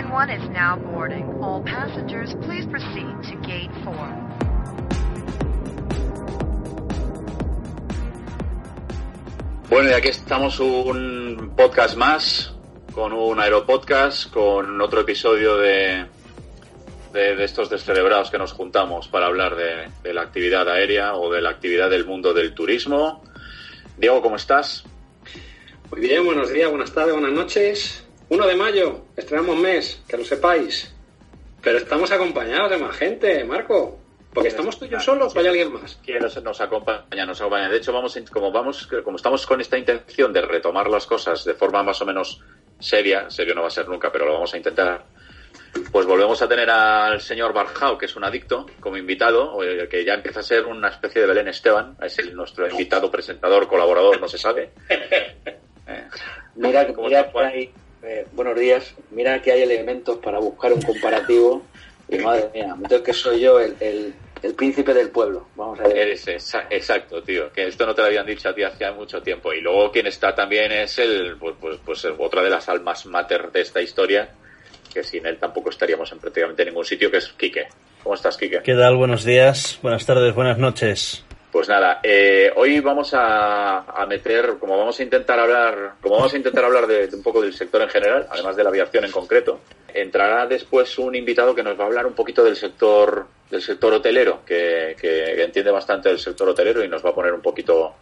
291 is now boarding. All passengers, please proceed to gate 4. Bueno, y aquí estamos un podcast más, con un aeropodcast, con otro episodio de, de, de estos descerebrados que nos juntamos para hablar de, de la actividad aérea o de la actividad del mundo del turismo. Diego, ¿cómo estás? Muy bien, buenos días, buenas tardes, buenas noches. 1 de mayo, estrenamos mes, que lo sepáis. Pero estamos acompañados de más gente, Marco. Porque estamos tú y yo solos o hay alguien más. ¿Quién nos, nos acompaña? Nos acompaña. De hecho, vamos, como vamos, como estamos con esta intención de retomar las cosas de forma más o menos seria, serio no va a ser nunca, pero lo vamos a intentar. Pues volvemos a tener al señor Barjao, que es un adicto, como invitado, eh, que ya empieza a ser una especie de Belén Esteban, es el, nuestro invitado, presentador, colaborador, no se sabe. Eh, Mira, ¿Cómo mira que hay, eh, buenos días, mira que hay elementos para buscar un comparativo y madre mía, entonces que soy yo el, el, el príncipe del pueblo, vamos a ver. Eres exa- exacto, tío. Que esto no te lo habían dicho a ti hacía mucho tiempo. Y luego quien está también es el, pues, pues, pues, otra de las almas mater de esta historia, que sin él tampoco estaríamos en prácticamente ningún sitio, que es Quique. ¿Cómo estás, Quique? ¿Qué tal? Buenos días, buenas tardes, buenas noches. Pues nada, eh, hoy vamos a, a meter, como vamos a intentar hablar, como vamos a intentar hablar de, un poco del sector en general, además de la aviación en concreto, entrará después un invitado que nos va a hablar un poquito del sector, del sector hotelero, que, que entiende bastante del sector hotelero y nos va a poner un poquito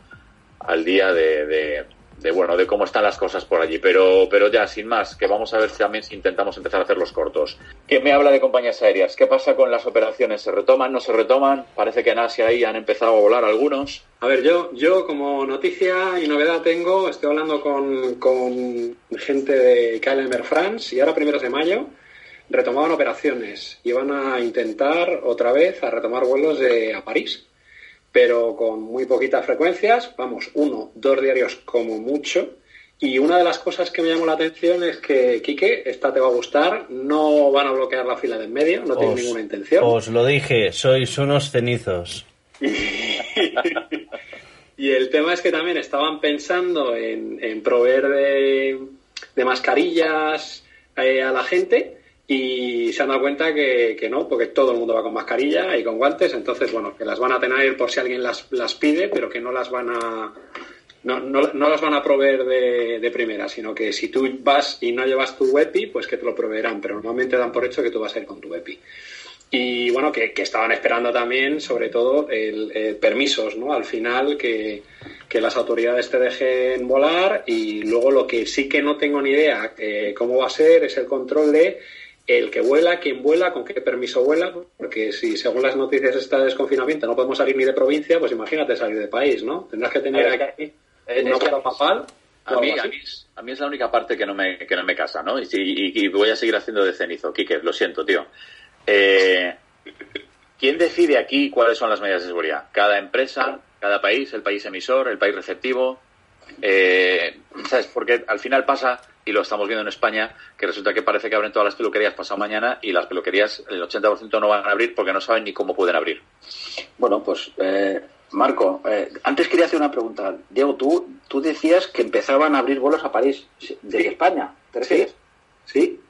al día de, de, de, bueno, de cómo están las cosas por allí. Pero, pero ya, sin más, que vamos a ver si también si intentamos empezar a hacer los cortos. ¿Qué me habla de compañías aéreas? ¿Qué pasa con las operaciones? ¿Se retoman? ¿No se retoman? Parece que en Asia ahí han empezado a volar algunos. A ver, yo, yo como noticia y novedad tengo, estoy hablando con, con gente de KLM Air France y ahora primeros de mayo retomaban operaciones y van a intentar otra vez a retomar vuelos de, a París, pero con muy poquitas frecuencias, vamos, uno, dos diarios como mucho. Y una de las cosas que me llamó la atención es que, Quique, esta te va a gustar, no van a bloquear la fila de en medio, no tienen ninguna intención. Os lo dije, sois unos cenizos. Y el tema es que también estaban pensando en, en proveer de, de mascarillas eh, a la gente y se han dado cuenta que, que no, porque todo el mundo va con mascarilla y con guantes, entonces, bueno, que las van a tener por si alguien las, las pide, pero que no las van a... No, no, no las van a proveer de, de primera, sino que si tú vas y no llevas tu EPI, pues que te lo proveerán, pero normalmente dan por hecho que tú vas a ir con tu EPI. Y bueno, que, que estaban esperando también, sobre todo, el, eh, permisos, ¿no? Al final, que, que las autoridades te dejen volar y luego lo que sí que no tengo ni idea eh, cómo va a ser es el control de el que vuela, quién vuela, con qué permiso vuela, porque si según las noticias está de desconfinamiento no podemos salir ni de provincia, pues imagínate salir de país, ¿no? Tendrás que tener ver, aquí Eh, una es que bola papal. a, mí, a, mí es, a mí es la única parte que no me, que no me casa, ¿no? Y, si- y- y voy a seguir haciendo de cenizo. Quique, lo siento, tío. Eh, ¿Quién decide aquí cuáles son las medidas de seguridad? ¿Cada empresa? ¿Cada país? ¿El país emisor? ¿El país receptivo? Eh, ¿Sabes? Porque al final pasa, y lo estamos viendo en España, que resulta que parece que abren todas las peluquerías pasado mañana y las peluquerías, el 80% no van a abrir porque no saben ni cómo pueden abrir. Bueno, pues eh, Marco, eh, antes quería hacer una pregunta. Diego, tú, tú decías que empezaban a abrir vuelos a París, desde Sí. España, ¿te refieres? Sí.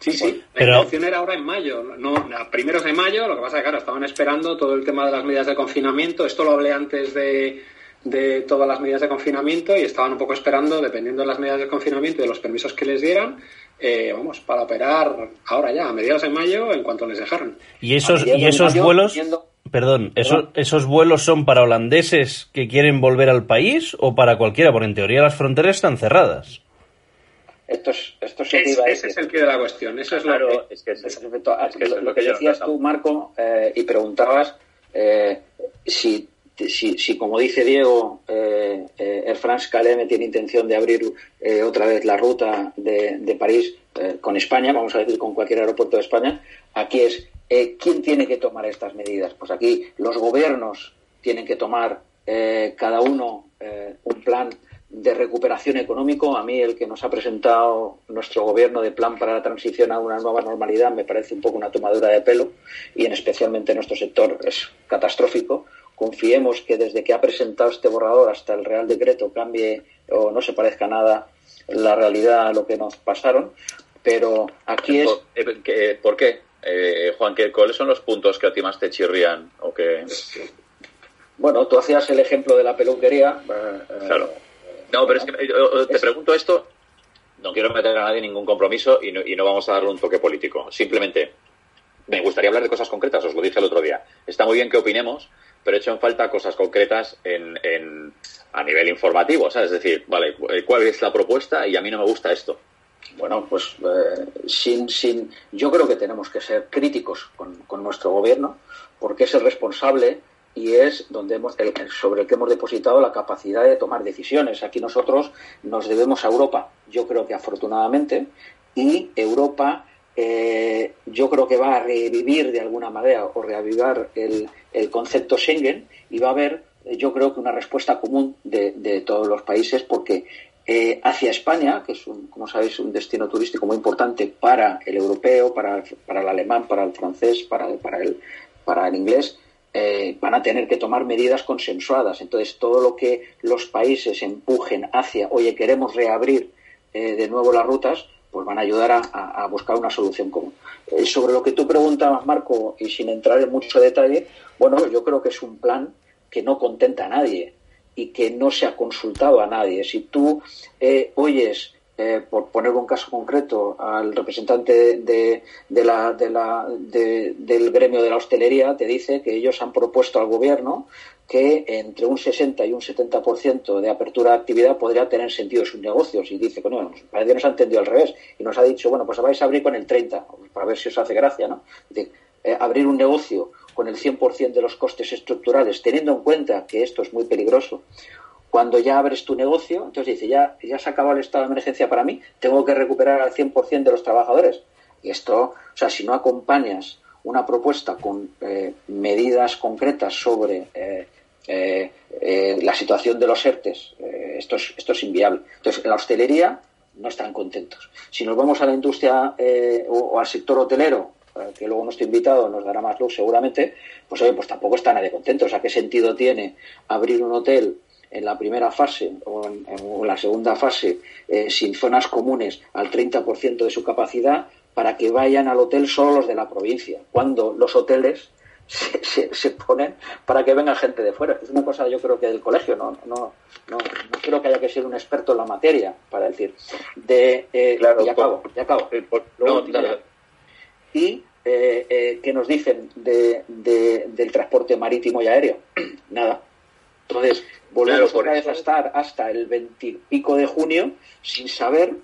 Sí, sí. La Pero- intención era ahora en mayo, no, a primeros de mayo, lo que pasa es que, claro, estaban esperando todo el tema de las medidas de confinamiento. Esto lo hablé antes de, de todas las medidas de confinamiento y estaban un poco esperando, dependiendo de las medidas de confinamiento y de los permisos que les dieran, eh, vamos, para operar ahora ya, a mediados de mayo, en cuanto les dejaran. Y esos, y esos mayo, vuelos, perdón, esos, esos vuelos son para holandeses que quieren volver al país o para cualquiera, porque en teoría las fronteras están cerradas. Esto es, esto es que ese es el quid de la cuestión. Eso es lo Claro, que... es que es- es que lo, lo que que decías tú, Marco, eh, y preguntabas eh, si, si, si, como dice Diego, eh, eh, Air France KLM tiene intención de abrir eh, otra vez la ruta de, de París eh, con España, vamos a decir con cualquier aeropuerto de España, aquí es eh, quién tiene que tomar estas medidas. Pues aquí los gobiernos tienen que tomar cada uno un plan de recuperación económico. A mí el que nos ha presentado nuestro gobierno de plan para la transición a una nueva normalidad me parece un poco una tomadura de pelo y en especialmente nuestro sector es catastrófico. Confiemos que desde que ha presentado este borrador hasta el Real Decreto cambie o no se parezca nada la realidad a lo que nos pasaron. Pero aquí es... ¿Por qué? Eh, Juan, ¿cuáles son los puntos que a ti más te chirrían? O que... Bueno, tú hacías el ejemplo de la peluquería. claro. No, pero es que te pregunto esto, no quiero meter a nadie en ningún compromiso y no, y no vamos a darle un toque político. Simplemente, me gustaría hablar de cosas concretas, os lo dije el otro día. Está muy bien que opinemos, pero he hecho en falta cosas concretas en, en, a nivel informativo, ¿sabes? Es decir, vale, ¿cuál es la propuesta? Y a mí no me gusta esto. Bueno, pues eh, sin, sin, yo creo que tenemos que ser críticos con, con, nuestro gobierno, porque es el responsable y es donde hemos, sobre el que hemos depositado la capacidad de tomar decisiones. Aquí nosotros nos debemos a Europa, yo creo que afortunadamente, y Europa eh, yo creo que va a revivir de alguna manera o reavivar el, concepto Schengen y va a haber, yo creo que una respuesta común de, todos los países porque eh, hacia España, que es, un, como sabéis, un destino turístico muy importante para el europeo, para, el alemán, para el francés, para, el, para el inglés, eh, van a tener que tomar medidas consensuadas. Entonces, todo lo que los países empujen hacia, oye, queremos reabrir eh, de nuevo las rutas, pues van a ayudar a, buscar una solución común. Eh, sobre lo que tú preguntabas, Marco, y sin entrar en mucho detalle, bueno, yo creo que es un plan que no contenta a nadie y que no se ha consultado a nadie. Si tú eh, oyes, eh, por poner un caso concreto, al representante de, de la, de la, del gremio de la hostelería, te dice que ellos han propuesto al gobierno que entre un 60 y un 70% de apertura de actividad podría tener sentido sus negocios. Y dice, bueno, parece que nos ha entendido al revés. Y nos ha dicho, bueno, pues vais a abrir con el 30, para ver si os hace gracia, ¿no? Eh, abrir un negocio con el 100% de los costes estructurales, teniendo en cuenta que esto es muy peligroso. Cuando ya abres tu negocio, entonces dice, ya, ya se acabó el estado de emergencia para mí, tengo que recuperar al 100% de los trabajadores. Y esto, o sea, si no acompañas una propuesta con eh, medidas concretas sobre eh, eh, eh, la situación de los ERTES, eh, esto, es, esto es inviable. Entonces, en la hostelería no están contentos. Si nos vamos a la industria o, o, al sector hotelero, que luego nuestro invitado nos dará más luz seguramente, pues oye, pues tampoco está nadie contento. O sea, ¿qué sentido tiene abrir un hotel en la primera fase o en, en la segunda fase eh, sin zonas comunes al 30% de su capacidad para que vayan al hotel solo los de la provincia, cuando los hoteles se, se, se, ponen para que venga gente de fuera. Es una cosa, yo creo que del colegio, no, no, no, no creo que haya que ser un experto en la materia para decir. De, eh, claro, ya acabo, ya acabo. Por, no, dale. Y eh, eh, ¿qué nos dicen de, de, del transporte marítimo y aéreo? Nada. Entonces, volvemos claro, otra vez a estar hasta el 20 pico de junio sin saber,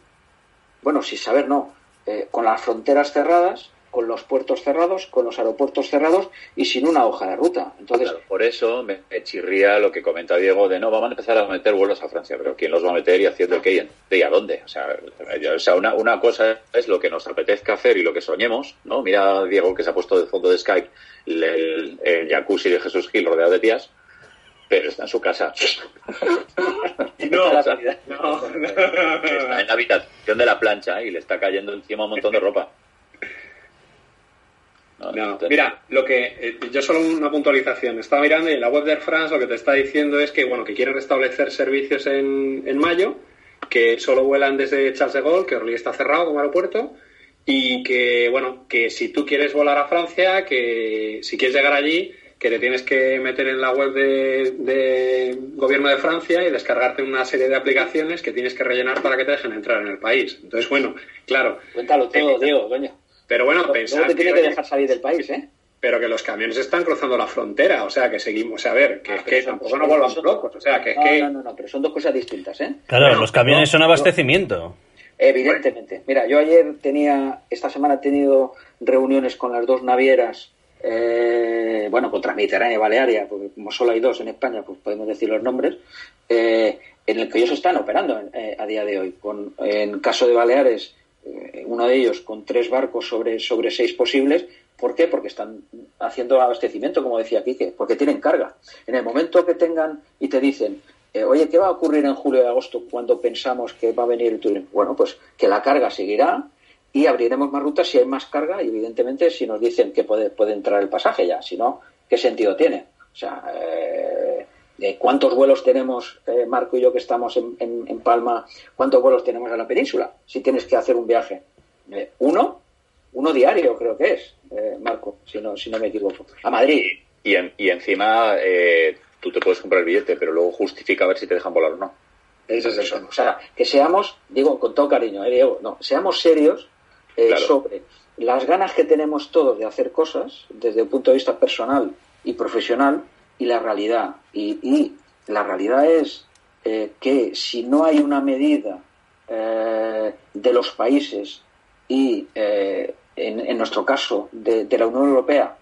bueno, sin saber no, eh, con las fronteras cerradas, con los puertos cerrados, con los aeropuertos cerrados y sin una hoja de ruta. Entonces, claro, por eso me, me, chirría lo que comenta Diego de no, vamos a empezar a meter vuelos a Francia, pero ¿quién los va a meter y haciendo qué y a dónde? O sea, o sea una, una, cosa es lo que nos apetezca hacer y lo que soñemos, ¿no? Mira a Diego que se ha puesto de fondo de Skype el, el, el jacuzzi de Jesús Gil rodeado de tías, pero está en su casa. no, o sea, no, no, está en la habitación de la plancha y le está cayendo encima un montón de ropa. No, mira, lo que eh, yo solo una puntualización. Estaba mirando y en la web de Air France lo que te está diciendo es que bueno que quieren restablecer servicios en, en mayo, que solo vuelan desde Charles de Gaulle, que Orly está cerrado como aeropuerto, y que bueno que si tú quieres volar a Francia, que si quieres llegar allí, que te tienes que meter en la web de, de, gobierno de Francia y descargarte una serie de aplicaciones que tienes que rellenar para que te dejen entrar en el país. Entonces, bueno, claro. Cuéntalo todo, eh, Diego, coño. Pero bueno, pensar te tiene que, que dejar salir del país, ¿eh? Pero que los camiones están cruzando la frontera, o sea, que seguimos, o sea, a ver, que ah, es que son, tampoco no volvamos locos, o sea, que es no, que... No, no, no, pero son dos cosas distintas, ¿eh? Claro, bueno, los camiones no, son abastecimiento. Evidentemente. Mira, yo ayer tenía, esta semana he tenido reuniones con las dos navieras eh, bueno, contra Mediterránea y Balearia, porque como solo hay dos en España, pues podemos decir los nombres, eh, en el que ellos están operando eh, a día de hoy. Con, en caso de Baleares, uno de ellos con tres barcos sobre, sobre seis posibles. ¿Por qué? Porque están haciendo abastecimiento, como decía Quique, porque tienen carga. En el momento que tengan y te dicen, eh, oye, ¿qué va a ocurrir en julio y agosto cuando pensamos que va a venir el turismo? Bueno, pues que la carga seguirá, y abriremos más rutas si hay más carga y evidentemente si nos dicen que puede, puede entrar el pasaje ya, si no, ¿qué sentido tiene? O sea, eh, ¿cuántos vuelos tenemos, eh, Marco y yo que estamos en, en, en, Palma, cuántos vuelos tenemos a la península si tienes que hacer un viaje? Eh, uno, uno diario creo que es, eh, Marco, si no, si no me equivoco, a Madrid. Y, y encima eh, tú te puedes comprar el billete, pero luego justifica a ver si te dejan volar o no. Eso es eso. O sea, que seamos, digo con todo cariño, ¿eh, Diego? No, seamos serios sobre las ganas que tenemos todos de hacer cosas desde el punto de vista personal y profesional y la realidad. Y, la realidad es que si no hay una medida de los países y en, nuestro caso, de, la Unión Europea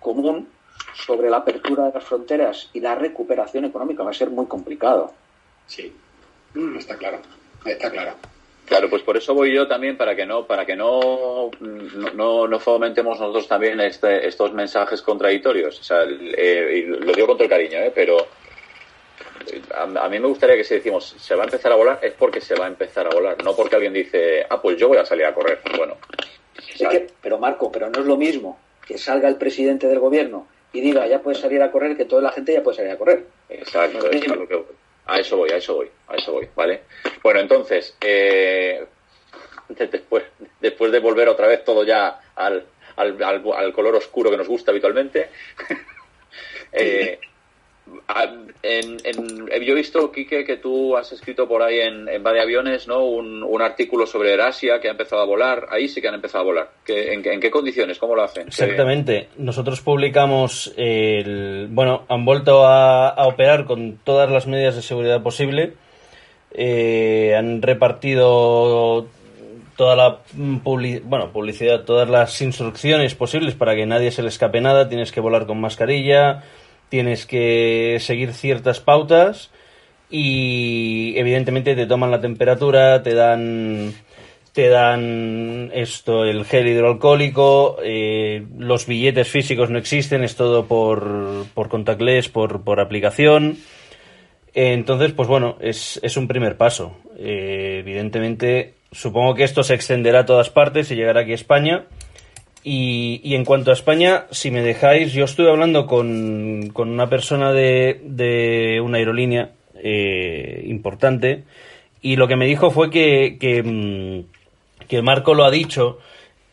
común sobre la apertura de las fronteras y la recuperación económica va a ser muy complicado. Sí, mm, está claro, está claro. Claro, pues por eso voy yo también para que no, para que no, no, no fomentemos nosotros también este, estos mensajes contradictorios. O sea, eh, lo digo con todo el cariño, ¿eh? pero a, a, mí me gustaría que si decimos se va a empezar a volar es porque se va a empezar a volar, no porque alguien dice, ah, pues yo voy a salir a correr. Bueno, pero Marco, pero no es lo mismo que salga el presidente del gobierno y diga ya puedes salir a correr que toda la gente ya puede salir a correr. Exacto, a eso voy, a eso voy, a eso voy, ¿vale? Bueno, entonces, eh, después, después de volver otra vez todo ya al, al, al color oscuro que nos gusta habitualmente, eh, en, yo he visto, Quique, que tú has escrito por ahí en, en Aviones ¿no? Un, artículo sobre Erasia que ha empezado a volar. Ahí sí que han empezado a volar. en, qué condiciones? ¿Cómo lo hacen? Exactamente. Nosotros publicamos, el, bueno, han vuelto a, operar con todas las medidas de seguridad posible. Eh, han repartido toda la bueno, publicidad, todas las instrucciones posibles para que nadie se le escape nada. Tienes que volar con mascarilla tienes que seguir ciertas pautas y evidentemente te toman la temperatura, te dan te dan esto, el gel hidroalcohólico, eh, los billetes físicos no existen, es todo por, por contactless, por, por aplicación. Entonces, pues bueno, es, es un primer paso. Eh, evidentemente, supongo que esto se extenderá a todas partes y llegará aquí a España. Y, en cuanto a España, si me dejáis, yo estuve hablando con, una persona de, de una aerolínea eh, importante y lo que me dijo fue que, que, mm, que, Marco lo ha dicho,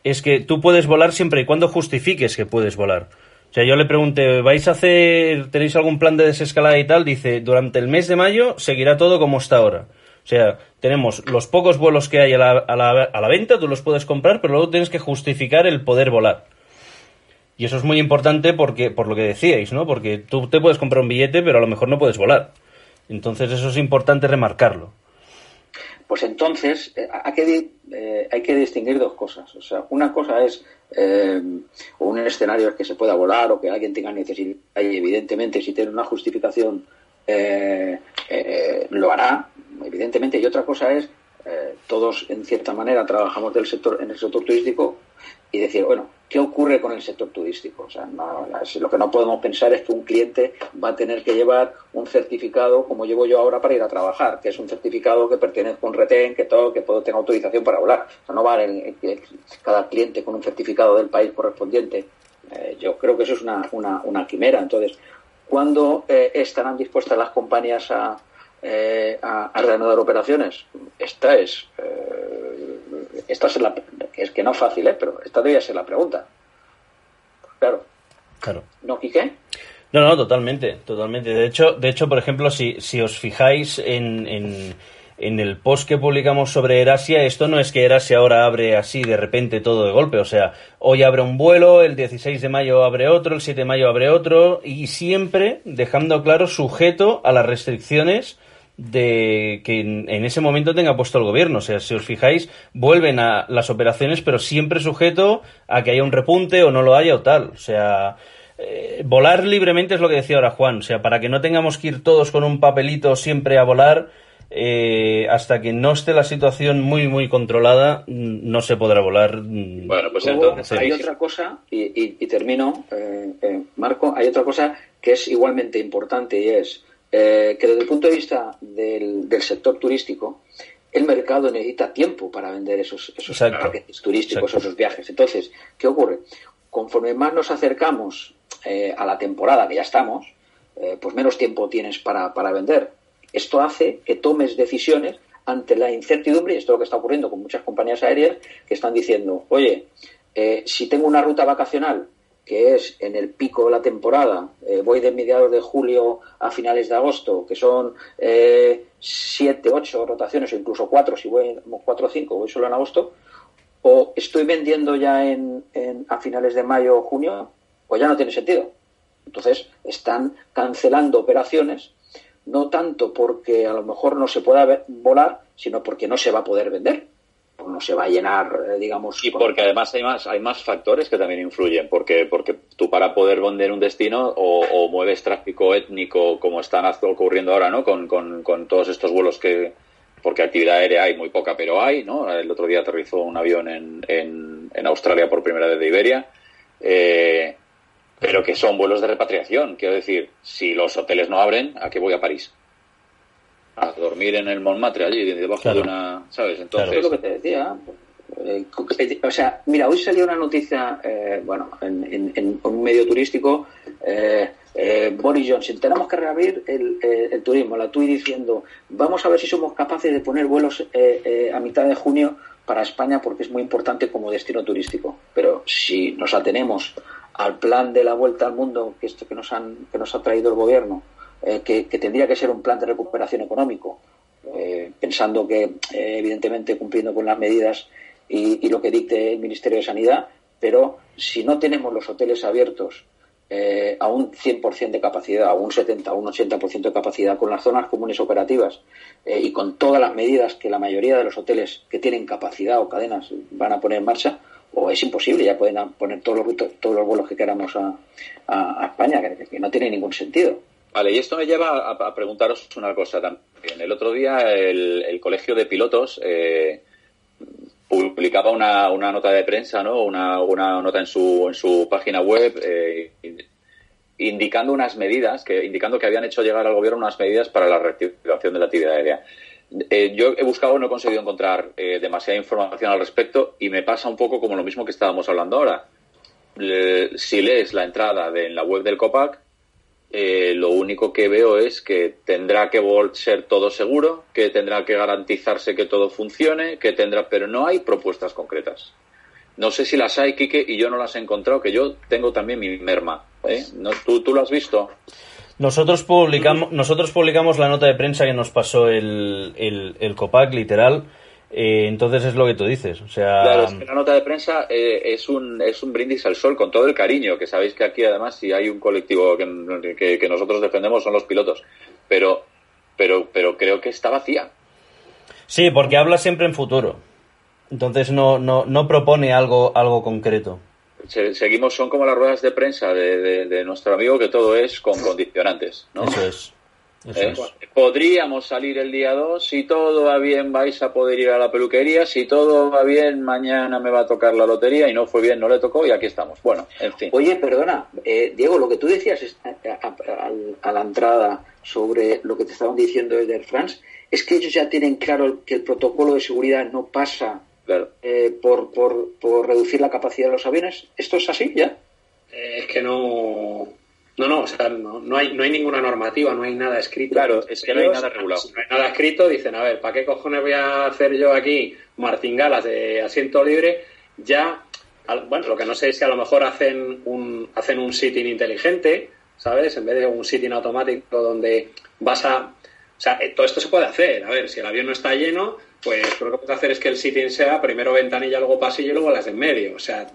es que tú puedes volar siempre y cuando justifiques que puedes volar. O sea, yo le pregunté, ¿vais a hacer, tenéis algún plan de desescalada y tal? Dice, durante el mes de mayo seguirá todo como está ahora. O sea, tenemos los pocos vuelos que hay a la, a, la, a la, venta, tú los puedes comprar, pero luego tienes que justificar el poder volar. Y eso es muy importante porque, por lo que decíais, ¿no? Porque tú te puedes comprar un billete, pero a lo mejor no puedes volar. Entonces eso es importante remarcarlo. Pues entonces eh, hay, que, eh, hay que distinguir dos cosas. O sea, una cosa es eh, un escenario que se pueda volar o que alguien tenga necesidad y evidentemente si tiene una justificación lo hará evidentemente, y otra cosa es, eh, todos en cierta manera trabajamos del sector, en el sector turístico y decir, bueno, ¿qué ocurre con el sector turístico? O sea, lo que no podemos pensar es que un cliente va a tener que llevar un certificado como llevo yo ahora para ir a trabajar, que es un certificado que pertenece a un retén, que todo, que puedo tener autorización para volar. O sea, no va en, cada cliente con un certificado del país correspondiente. Eh, yo creo que eso es una, una quimera. Entonces, ¿cuándo eh, estarán dispuestas las compañías a, eh, a, reanudar operaciones? Esta es, eh, esta es la, es que no es fácil, ¿eh? pero esta debería ser la pregunta. Claro. Claro. ¿No, Quique? No, no, totalmente, totalmente. De hecho, de hecho, por ejemplo, si, si os fijáis en, en, en el post que publicamos sobre Erasia, esto no es que Erasia ahora abre así de repente todo de golpe. O sea, hoy abre un vuelo, el 16 de mayo abre otro, el 7 de mayo abre otro, y siempre dejando claro sujeto a las restricciones de que en, ese momento tenga puesto el gobierno. O sea, si os fijáis, vuelven a las operaciones, pero siempre sujeto a que haya un repunte o no lo haya o tal. O sea, eh, volar libremente es lo que decía ahora Juan. O sea, para que no tengamos que ir todos con un papelito siempre a volar, eh, hasta que no esté la situación muy, muy controlada, no se podrá volar. Bueno, pues entonces. Hay otra cosa, y, y, termino, eh, Marco, hay otra cosa que es igualmente importante y es eh, que desde el punto de vista del, sector turístico, el mercado necesita tiempo para vender esos, esos paquetes turísticos, esos viajes. Entonces, ¿qué ocurre? Conforme más nos acercamos eh, a la temporada que ya estamos, eh, pues menos tiempo tienes para, para vender. Esto hace que tomes decisiones ante la incertidumbre, y esto es lo que está ocurriendo con muchas compañías aéreas, que están diciendo, oye, eh, si tengo una ruta vacacional que es en el pico de la temporada, eh, voy de mediados de julio a finales de agosto, que son eh, siete, ocho rotaciones o incluso cuatro, si voy cuatro o cinco, voy solo en agosto, o estoy vendiendo ya en, a finales de mayo o junio, pues ya no tiene sentido. Entonces están cancelando operaciones, no tanto porque a lo mejor no se pueda volar, sino porque no se va a poder vender no se va a llenar, eh, digamos. Y porque además hay más, hay más factores que también influyen, porque, porque tú para poder vender un destino o, mueves tráfico étnico como están ocurriendo ahora, ¿no? Con, con, todos estos vuelos que, porque actividad aérea hay muy poca, pero hay, ¿no? El otro día aterrizó un avión en, en, en Australia por primera vez de Iberia, eh, pero que son vuelos de repatriación. Quiero decir, si los hoteles no abren, ¿a qué voy a París? a dormir en el Montmartre allí, debajo de una, ¿sabes? Entonces... es lo que te decía. Eh, o sea, mira, hoy salió una noticia, eh, bueno, en, un medio turístico, eh, Boris Johnson, tenemos que reabrir el, turismo, la TUI diciendo, vamos a ver si somos capaces de poner vuelos a mitad de junio para España porque es muy importante como destino turístico. Pero si nos atenemos al plan de la vuelta al mundo que esto que nos han que nos ha traído el gobierno eh, que, tendría que ser un plan de recuperación económico, eh, pensando que, eh, evidentemente, cumpliendo con las medidas y, lo que dicte el Ministerio de Sanidad, pero si no tenemos los hoteles abiertos a un 100% de capacidad, a un 70, a un 80% de capacidad, con las zonas comunes operativas y con todas las medidas que la mayoría de los hoteles que tienen capacidad o cadenas van a poner en marcha, o es imposible, ya pueden poner todos los, todos los vuelos que queramos a, España, que no tiene ningún sentido. Vale, y esto me lleva a, preguntaros una cosa también. El otro día el, Colegio de Pilotos eh, publicaba una, una, nota de prensa, ¿no? Una, una nota en su, en su página web eh, indicando unas medidas, que, indicando que habían hecho llegar al gobierno unas medidas para la reactivación de la actividad aérea. Eh, yo he buscado, no he conseguido encontrar demasiada información al respecto y me pasa un poco como lo mismo que estábamos hablando ahora. si lees la entrada de, en la web del COPAC, eh, lo único que veo es que tendrá que ser todo seguro, que tendrá que garantizarse que todo funcione, que tendrá, pero no hay propuestas concretas. No sé si las hay, Quique, y yo no las he encontrado, que yo tengo también mi merma. ¿eh? ¿No, ¿tú, ¿Tú lo has visto? Nosotros publicamos, nosotros publicamos la nota de prensa que nos pasó el, el, el COPAC, literal, eh, entonces es lo que tú dices. O sea... Claro, es que la nota de prensa eh, es, un, es un brindis al sol con todo el cariño, que sabéis que aquí además si hay un colectivo que, que, nosotros defendemos son los pilotos, pero, pero, pero creo que está vacía. Sí, porque habla siempre en futuro. Entonces no, no, no propone algo, algo concreto. Seguimos, son como las ruedas de prensa de, de, nuestro amigo, que todo es con condicionantes. ¿no? Eso es. ¿Eh? Podríamos salir el día 2, si todo va bien vais a poder ir a la peluquería, si todo va bien mañana me va a tocar la lotería y no fue bien, no le tocó y aquí estamos. Bueno, en fin. Oye, perdona, eh, Diego, lo que tú decías a, la entrada sobre lo que te estaban diciendo desde Air France, es que ellos ya tienen claro que el protocolo de seguridad no pasa eh, por, por, por reducir la capacidad de los aviones. ¿Esto es así ya? es que no no, no, o sea, no, no, hay, no hay ninguna normativa, no hay nada escrito. Claro, es que no hay nada regulado. no hay nada escrito, dicen, a ver, ¿para qué cojones voy a hacer yo aquí martingalas de asiento libre? Ya, bueno, lo que no sé es si a lo mejor hacen un, hacen un sitting inteligente, ¿sabes? En vez de un sitting automático donde vas a... O sea, eh, todo esto se puede hacer. A ver, si el avión no está lleno, pues lo que puedes hacer es que el sitting sea primero ventanilla, luego pasillo y luego las de en medio. O sea,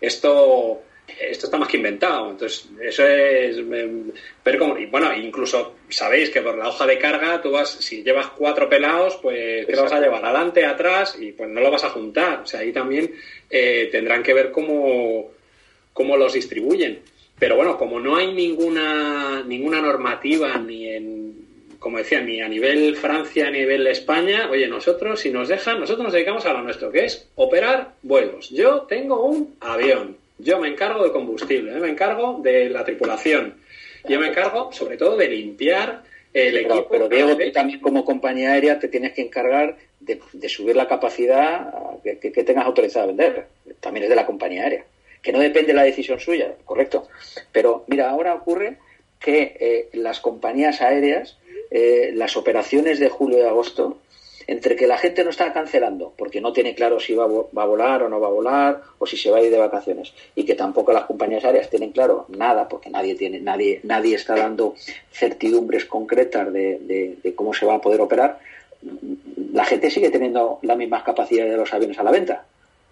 esto esto está más que inventado. Entonces, eso es ver cómo. Y bueno, incluso sabéis que por la hoja de carga, tú vas, si llevas cuatro pelados, pues te vas a llevar adelante, atrás, y pues no lo vas a juntar. O sea, ahí también eh, tendrán que ver cómo, cómo los distribuyen. Pero bueno, como no hay ninguna, ninguna normativa ni en como decía, ni a nivel Francia, ni a nivel España, oye, nosotros, si nos dejan, nosotros nos dedicamos a lo nuestro, que es operar vuelos. Yo tengo un avión, yo me encargo de combustible, ¿eh? me encargo de la tripulación. Yo me encargo, sobre todo, de limpiar el equipo. Pero Diego, tú también como compañía aérea te tienes que encargar de, subir la capacidad que, tengas autorizada a vender. También es de la compañía aérea. Que no depende de la decisión suya, correcto. Pero mira, ahora ocurre que eh, las compañías aéreas, eh, las operaciones de julio y agosto, entre que la gente no está cancelando porque no tiene claro si va a, va a volar o no va a volar o si se va a ir de vacaciones y que tampoco las compañías aéreas tienen claro nada porque nadie tiene nadie nadie está dando certidumbres concretas de, de- de cómo se va a poder operar la gente sigue teniendo las mismas capacidades de los aviones a la venta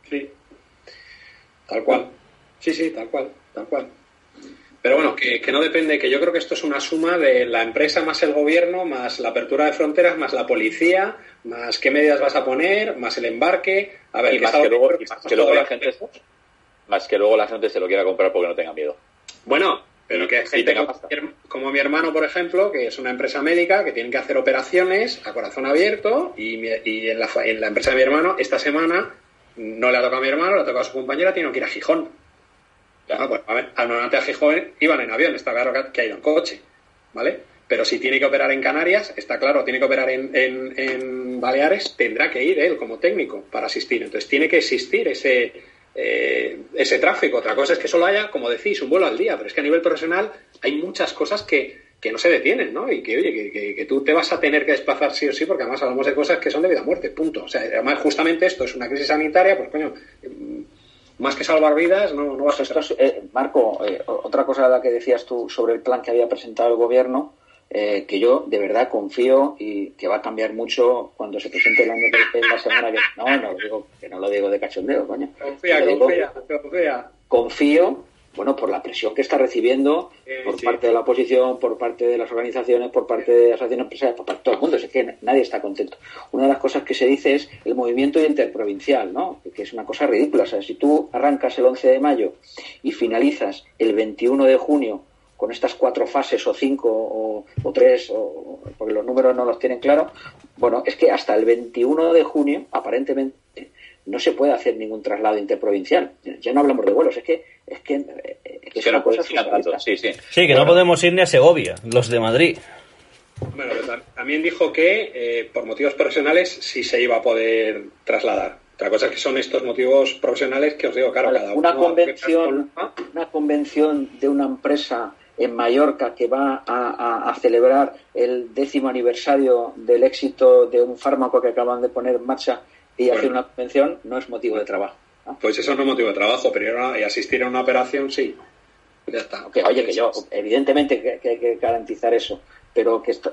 Sí. Tal cual. Sí, sí, tal cual, tal cual. Pero bueno, que, que no depende, que yo creo que esto es una suma de la empresa más el gobierno, más la apertura de fronteras, más la policía, más qué medidas vas a poner, más el embarque. A ver, y que más que luego, y más que luego la gente más que luego la gente se lo quiera comprar porque no tenga miedo. Bueno, pero que hay gente tenga como, como mi hermano, por ejemplo, que es una empresa médica que tiene que hacer operaciones a corazón abierto y, mi- y en, la, en la empresa de mi hermano esta semana no le ha tocado a mi hermano, le ha tocado a su compañera, tiene que ir a Gijón. Claro, pues, a ver, a iban en avión, está claro que- ha ido en coche, ¿vale? Pero si tiene que operar en Canarias, está claro, tiene que operar en, en- Baleares, tendrá que ir él como técnico para asistir. Entonces tiene que existir ese, eh, ese tráfico. Otra cosa es que solo haya, como decís, un vuelo al día, pero es que a nivel profesional hay muchas cosas que, que no se detienen, ¿no? Y que, oye, que, que- tú te vas a tener que desplazar sí o sí, porque además hablamos de cosas que son de vida o muerte, punto. O sea, además justamente esto es una crisis sanitaria, pues coño, más que salvar vidas, no, no vas a es, eh, Marco, eh, otra cosa la que decías tú sobre el plan que había presentado el gobierno, eh, que yo de verdad confío y que va a cambiar mucho cuando se presente el año que la semana que no, no lo digo, que no lo digo de cachondeo, coño. Confía, Lo digo- confía, confía. confío, bueno, por la presión que está recibiendo Eh, por sí. parte de la oposición, por parte de las organizaciones, por parte de las asociaciones empresariales, por parte de todo el mundo. Es que nadie está contento. Una de las cosas que se dice es el movimiento interprovincial, ¿no? Que es una cosa ridícula. O sea, si tú arrancas el 11 de mayo y finalizas el 21 de junio con estas cuatro fases o cinco o, o tres, o, porque los números no los tienen claros, bueno, es que hasta el 21 de junio, aparentemente, no se puede hacer ningún traslado interprovincial. Ya no hablamos de vuelos, es que es que, eh, es, que es que una no cosa tanto. Sí, sí. Sí, que no podemos ir ni a Segovia, los de Madrid. Bueno, también dijo que eh, por motivos profesionales sí se iba a poder trasladar. Otra cosa es que son estos motivos profesionales que os digo, claro, Vale, cada una uno convención una convención de una empresa en Mallorca que va a, a- a celebrar el décimo aniversario del éxito de un fármaco que acaban de poner en marcha y hacer Bueno. una convención no es motivo de trabajo. ¿no? Pues eso no es motivo de trabajo, pero ir a- y asistir a una operación sí. Ya está. Que, oye, que yo, evidentemente que, que hay que garantizar eso, pero que, esto-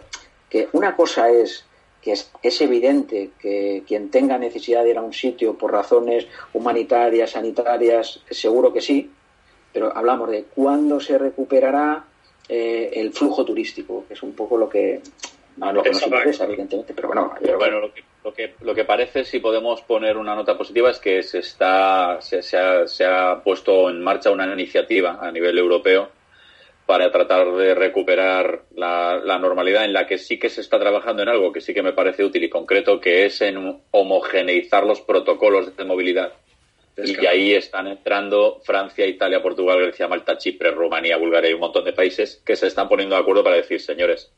que una cosa es que es, es evidente que quien tenga necesidad de ir a un sitio por razones humanitarias, sanitarias, seguro que sí, pero hablamos de cuándo se recuperará eh, el flujo turístico, que es un poco lo que, no, lo que nos interesa, evidentemente, pero bueno, yo- bueno, lo que, lo que, lo que parece, si podemos poner una nota positiva, es que se, está, se, se ha, se ha puesto en marcha una iniciativa a nivel europeo para tratar de recuperar la, la normalidad en la que sí que se está trabajando en algo que sí que me parece útil y concreto, que es en homogeneizar los protocolos de movilidad. Y ahí están entrando Francia, Italia, Portugal, Grecia, Malta, Chipre, Rumanía, Bulgaria y un montón de países que se están poniendo de acuerdo para decir, señores,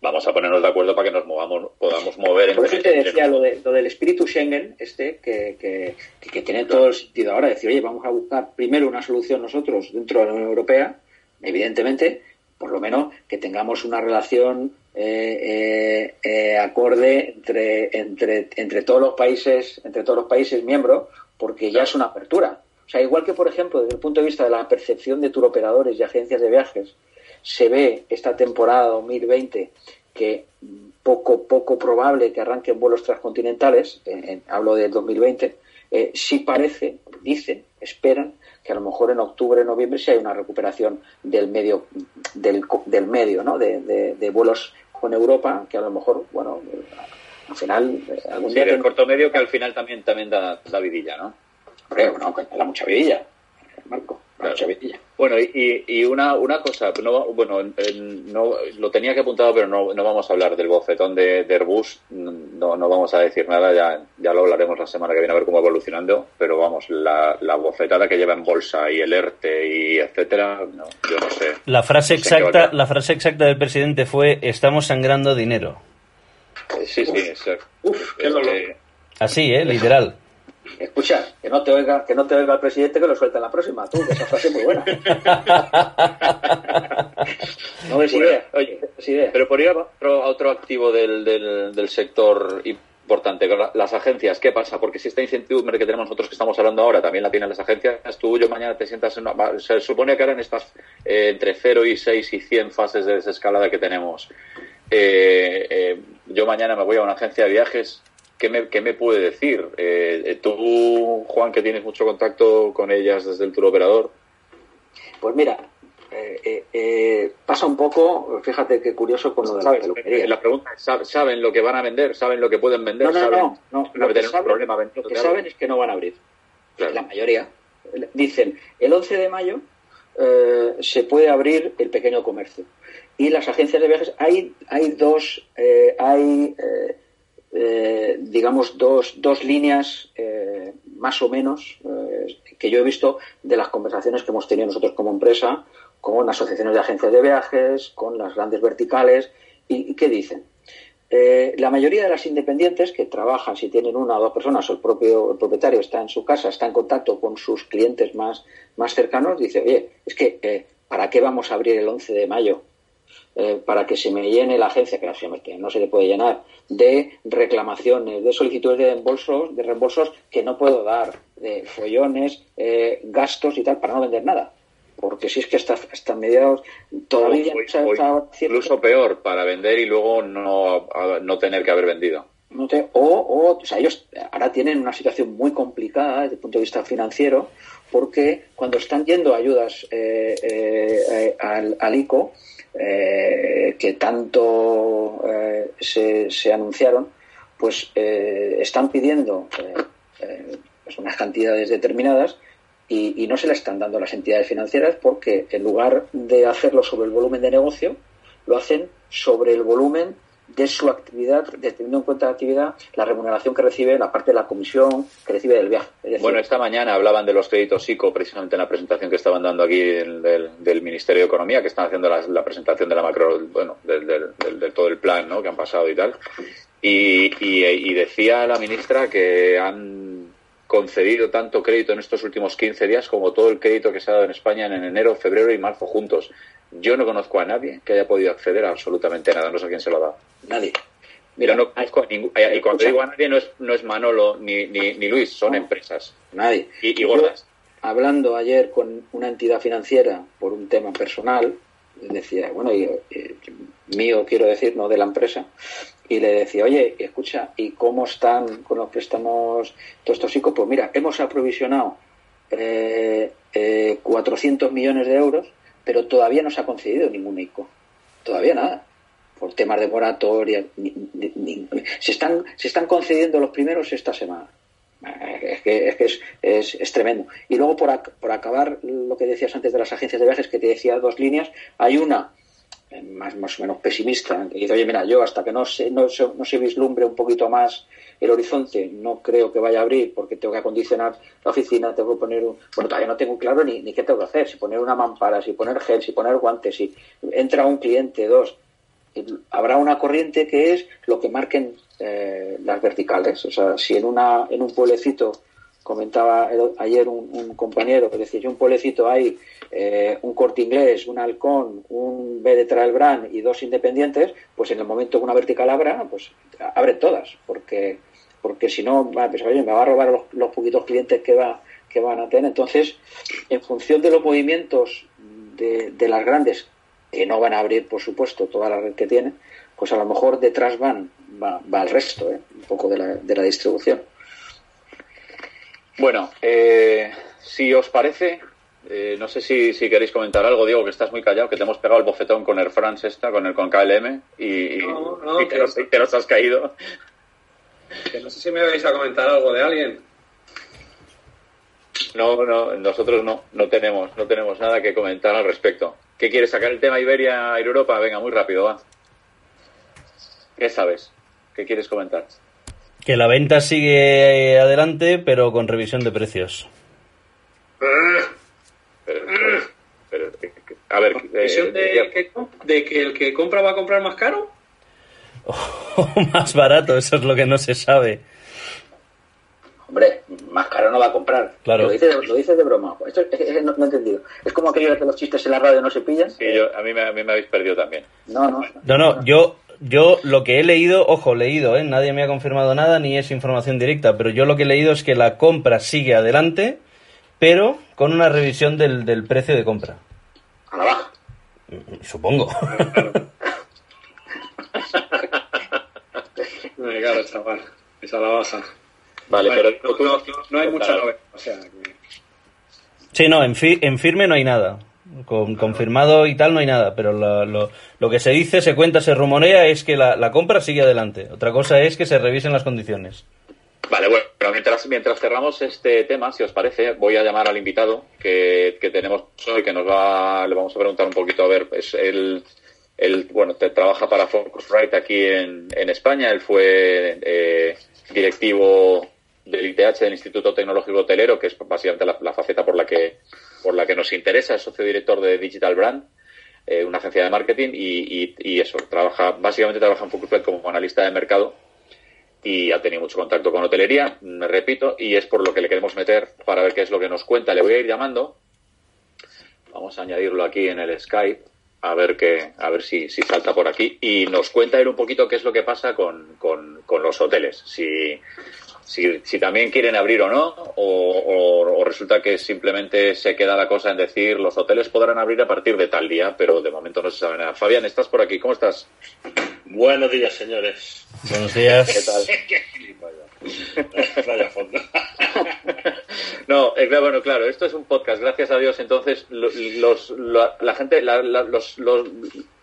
vamos a ponernos de acuerdo para que nos movamos, podamos mover Por eso te decía lo, de, lo del espíritu Schengen, este, que, que, que- que tiene todo el sentido ahora. Decir, oye, vamos a buscar primero una solución nosotros dentro de la Unión Europea, evidentemente, por lo menos que tengamos una relación eh, eh, eh, acorde entre, entre, entre todos los países, entre todos los países miembros, porque ya es una apertura. O sea, igual que, por ejemplo, desde el punto de vista de la percepción de turoperadores y agencias de viajes, se ve esta temporada 2020 que poco poco probable que arranquen vuelos transcontinentales, hablo del 2020, eh, sí parece, dicen, esperan que a lo mejor en octubre, noviembre sí hay una recuperación del medio, del, del medio, ¿no? De, de- de vuelos con Europa, que a lo mejor, bueno, eh, al final, eh, algún Sí, día... ten- corto medio que al final también, también da, da vidilla, ¿no? Hombre, bueno, que da mucha vidilla, Marco, Claro. Bueno, y, y una, una cosa, no, bueno, en- no, lo tenía que apuntado, pero no, no vamos a hablar del bofetón de, de Airbus, no, no vamos a decir nada, ya, ya lo hablaremos la semana que viene a ver cómo va evolucionando, pero vamos, la, la bofetada que lleva en bolsa y el ERTE y etcétera, no, yo no sé. La frase No sé qué exacta, la frase exacta del presidente fue estamos sangrando dinero. Eh, Sí, sí, es, Uf, qué es dolor. que- Así, eh, literal. Escucha, que no te oiga, que no te oiga el presidente que lo suelta en la próxima, tú, que esa frase es muy buena. No Bueno, idea. oye, ves idea. Pero por ir a otro, a otro activo del, del, del sector importante. Las agencias, ¿qué pasa? Porque si esta incertidumbre que tenemos nosotros que estamos hablando ahora también la tienen las agencias, tú yo mañana te sientas en una, Se supone que ahora en estas eh, entre 0 y 6 y 100 fases de desescalada que tenemos, eh, eh, yo mañana me voy a una agencia de viajes, ¿qué me, qué me puede decir? tú, Juan, que tienes mucho contacto con ellas desde el tour operador. Pues mira, eh, eh, eh, pasa un poco, fíjate qué curioso con lo de la peluquería. La pregunta es, ¿saben lo que van a vender? ¿Saben lo que pueden vender? No, no, ¿Saben? no. no. Lo, que saben, lo que saben es que no van a abrir. La mayoría. Dicen, el 11 de mayo se puede abrir el pequeño comercio. Y las agencias de viajes, hay, hay dos, hay, digamos, dos, dos líneas más o menos que yo he visto de las conversaciones que hemos tenido nosotros como empresa con asociaciones de agencias de viajes, con las grandes verticales. ¿Y, qué dicen? Eh, la mayoría de las independientes que trabajan, si tienen una o dos personas, o el propio propietario está en su casa, está en contacto con sus clientes más, más cercanos, dice, oye, es que, eh, ¿para qué vamos a abrir el 11 de mayo? Eh, para que se me llene la agencia, que no se le puede llenar, de reclamaciones, de solicitudes de reembolsos, de reembolsos que no puedo dar, de follones, gastos y tal, para no vender nada. Porque si es que hasta, hasta mediados todavía incluso peor para vender y luego no, no tener que haber vendido. O, o, sea ellos ahora tienen una situación muy complicada desde el punto de vista financiero porque cuando están yendo ayudas eh, eh, al, al, ICO eh, que tanto se, se, anunciaron pues están pidiendo pues unas cantidades determinadas y, no se le están dando a las entidades financieras porque en lugar de hacerlo sobre el volumen de negocio, lo hacen sobre el volumen de su actividad, teniendo en cuenta la actividad, la remuneración que recibe, la parte de la comisión que recibe del viaje. bueno, esta mañana hablaban de los créditos ICO, precisamente en la presentación que estaban dando aquí del, Ministerio de Economía, que están haciendo la, presentación de la macro, bueno, de todo el plan ¿no? que han pasado y tal. Y, y decía la ministra que han concedido tanto crédito en estos últimos 15 días como todo el crédito que se ha dado en España en enero, febrero y marzo juntos. Yo no conozco a nadie que haya podido acceder a absolutamente nada, no sé a quién se lo ha dado. Nadie. Mira, no conozco a ningún, y cuando digo a nadie no es, no es Manolo ni, ni, ni Luis, son empresas. Nadie. Y, gordas. hablando ayer con una entidad financiera por un tema personal, decía, bueno, y, mío quiero decir, no de la empresa, y le decía, oye, escucha, ¿y cómo están con los préstamos todos estos ICO? Pues mira, hemos aprovisionado eh, 400 eh, millones de euros, pero todavía no se ha concedido ningún ICO. Todavía nada. Por temas de moratoria. se, están, se están concediendo los primeros esta semana. Es que, es, que es, es, tremendo. Y luego, por, por acabar lo que decías antes de las agencias de viajes, que te decía dos líneas, hay una más, más o menos pesimista, que dice, oye, mira, yo hasta que no se, no, no se vislumbre un poquito más el horizonte, no creo que vaya a abrir porque tengo que acondicionar la oficina, tengo que poner un... Bueno, todavía no tengo claro ni, ni qué tengo que hacer, si poner una mampara, si poner gel, si poner guantes, si entra un cliente, dos. Habrá una corriente que es lo que marquen eh, las verticales. O sea, si en, una, en un pueblecito comentaba ayer un, compañero que decía, yo un pueblecito hay eh, un corte inglés, un halcón, un B de Trail Brand y dos independientes, pues en el momento que una vertical abra, pues abre todas, porque porque si no, pues, me va a robar los, poquitos clientes que va que van a tener. Entonces, en función de los movimientos de, de las grandes, que no van a abrir, por supuesto, toda la red que tienen, pues a lo mejor detrás van, va, va el resto, ¿eh? un poco de la, de la distribución. Bueno, eh, si os parece, eh, no sé si, si, queréis comentar algo, Diego, que estás muy callado, que te hemos pegado el bofetón con Air France esta, con el con KLM, y, no, no, y te, nos, has caído. Que no sé si me vais a comentar algo de alguien. No, no, nosotros no, no tenemos, no tenemos nada que comentar al respecto. ¿Qué quieres sacar el tema Iberia, Air Europa? Venga, muy rápido, va. ¿Qué sabes? ¿Qué quieres comentar? Que la venta sigue adelante, pero con revisión de precios. a ver, ¿revisión de, que, de, que, el que compra va a comprar más caro? O más barato, eso es lo que no se sabe. Hombre, más caro no va a comprar. Claro. Lo dices, lo de broma. Esto no, he entendido. Es como aquello de que los chistes en la radio no se pillan. Sí, a, mí me, a mí me habéis perdido también. No, no. No, no, yo yo lo que he leído, ojo, leído, ¿eh? nadie me ha confirmado nada ni es información directa, pero yo lo que he leído es que la compra sigue adelante, pero con una revisión del, del precio de compra. A la baja. Supongo. Eh, claro, chaval. Es a la baja. Vale, pero no, no- no hay mucha novedad. O sea, que- Sí, no, en, fi- en firme no hay nada. Con, confirmado y tal no hay nada, pero lo, lo- que se dice, se cuenta, se rumorea es que la, la compra sigue adelante. Otra cosa es que se revisen las condiciones. Vale, bueno, mientras, mientras cerramos este tema, si os parece, voy a llamar al invitado que, que tenemos hoy, que nos va, le vamos a preguntar un poquito, a ver, es el, el bueno, te, trabaja para Focusrite aquí en, en España, él fue eh, directivo del ITH, del Instituto Tecnológico Hotelero, que es básicamente la faceta por la que, por la que nos interesa, es socio director de Digital Brand, eh, una agencia de marketing, y, eso, trabaja, básicamente trabaja en Focusrite como analista de mercado y ha tenido mucho contacto con hotelería, me repito, y es por lo que le queremos meter para ver qué es lo que nos cuenta. Le voy a ir llamando. Vamos a añadirlo aquí en el Skype, a ver que, a ver si, si salta por aquí. Y nos cuenta él un poquito qué es lo que pasa con, con, con los hoteles. Si, si, si también quieren abrir o no, o, o- o resulta que simplemente se queda la cosa en decir los hoteles podrán abrir a partir de tal día, pero de momento no se sabe nada. Fabián, ¿estás por aquí? ¿Cómo estás? Buenos días, señores. Buenos días. ¿Qué tal? Vaya, vaya fondo. No, eh, claro, bueno, claro, esto es un podcast, gracias a Dios. Entonces, lo- los, la, la gente, la- la- los, los,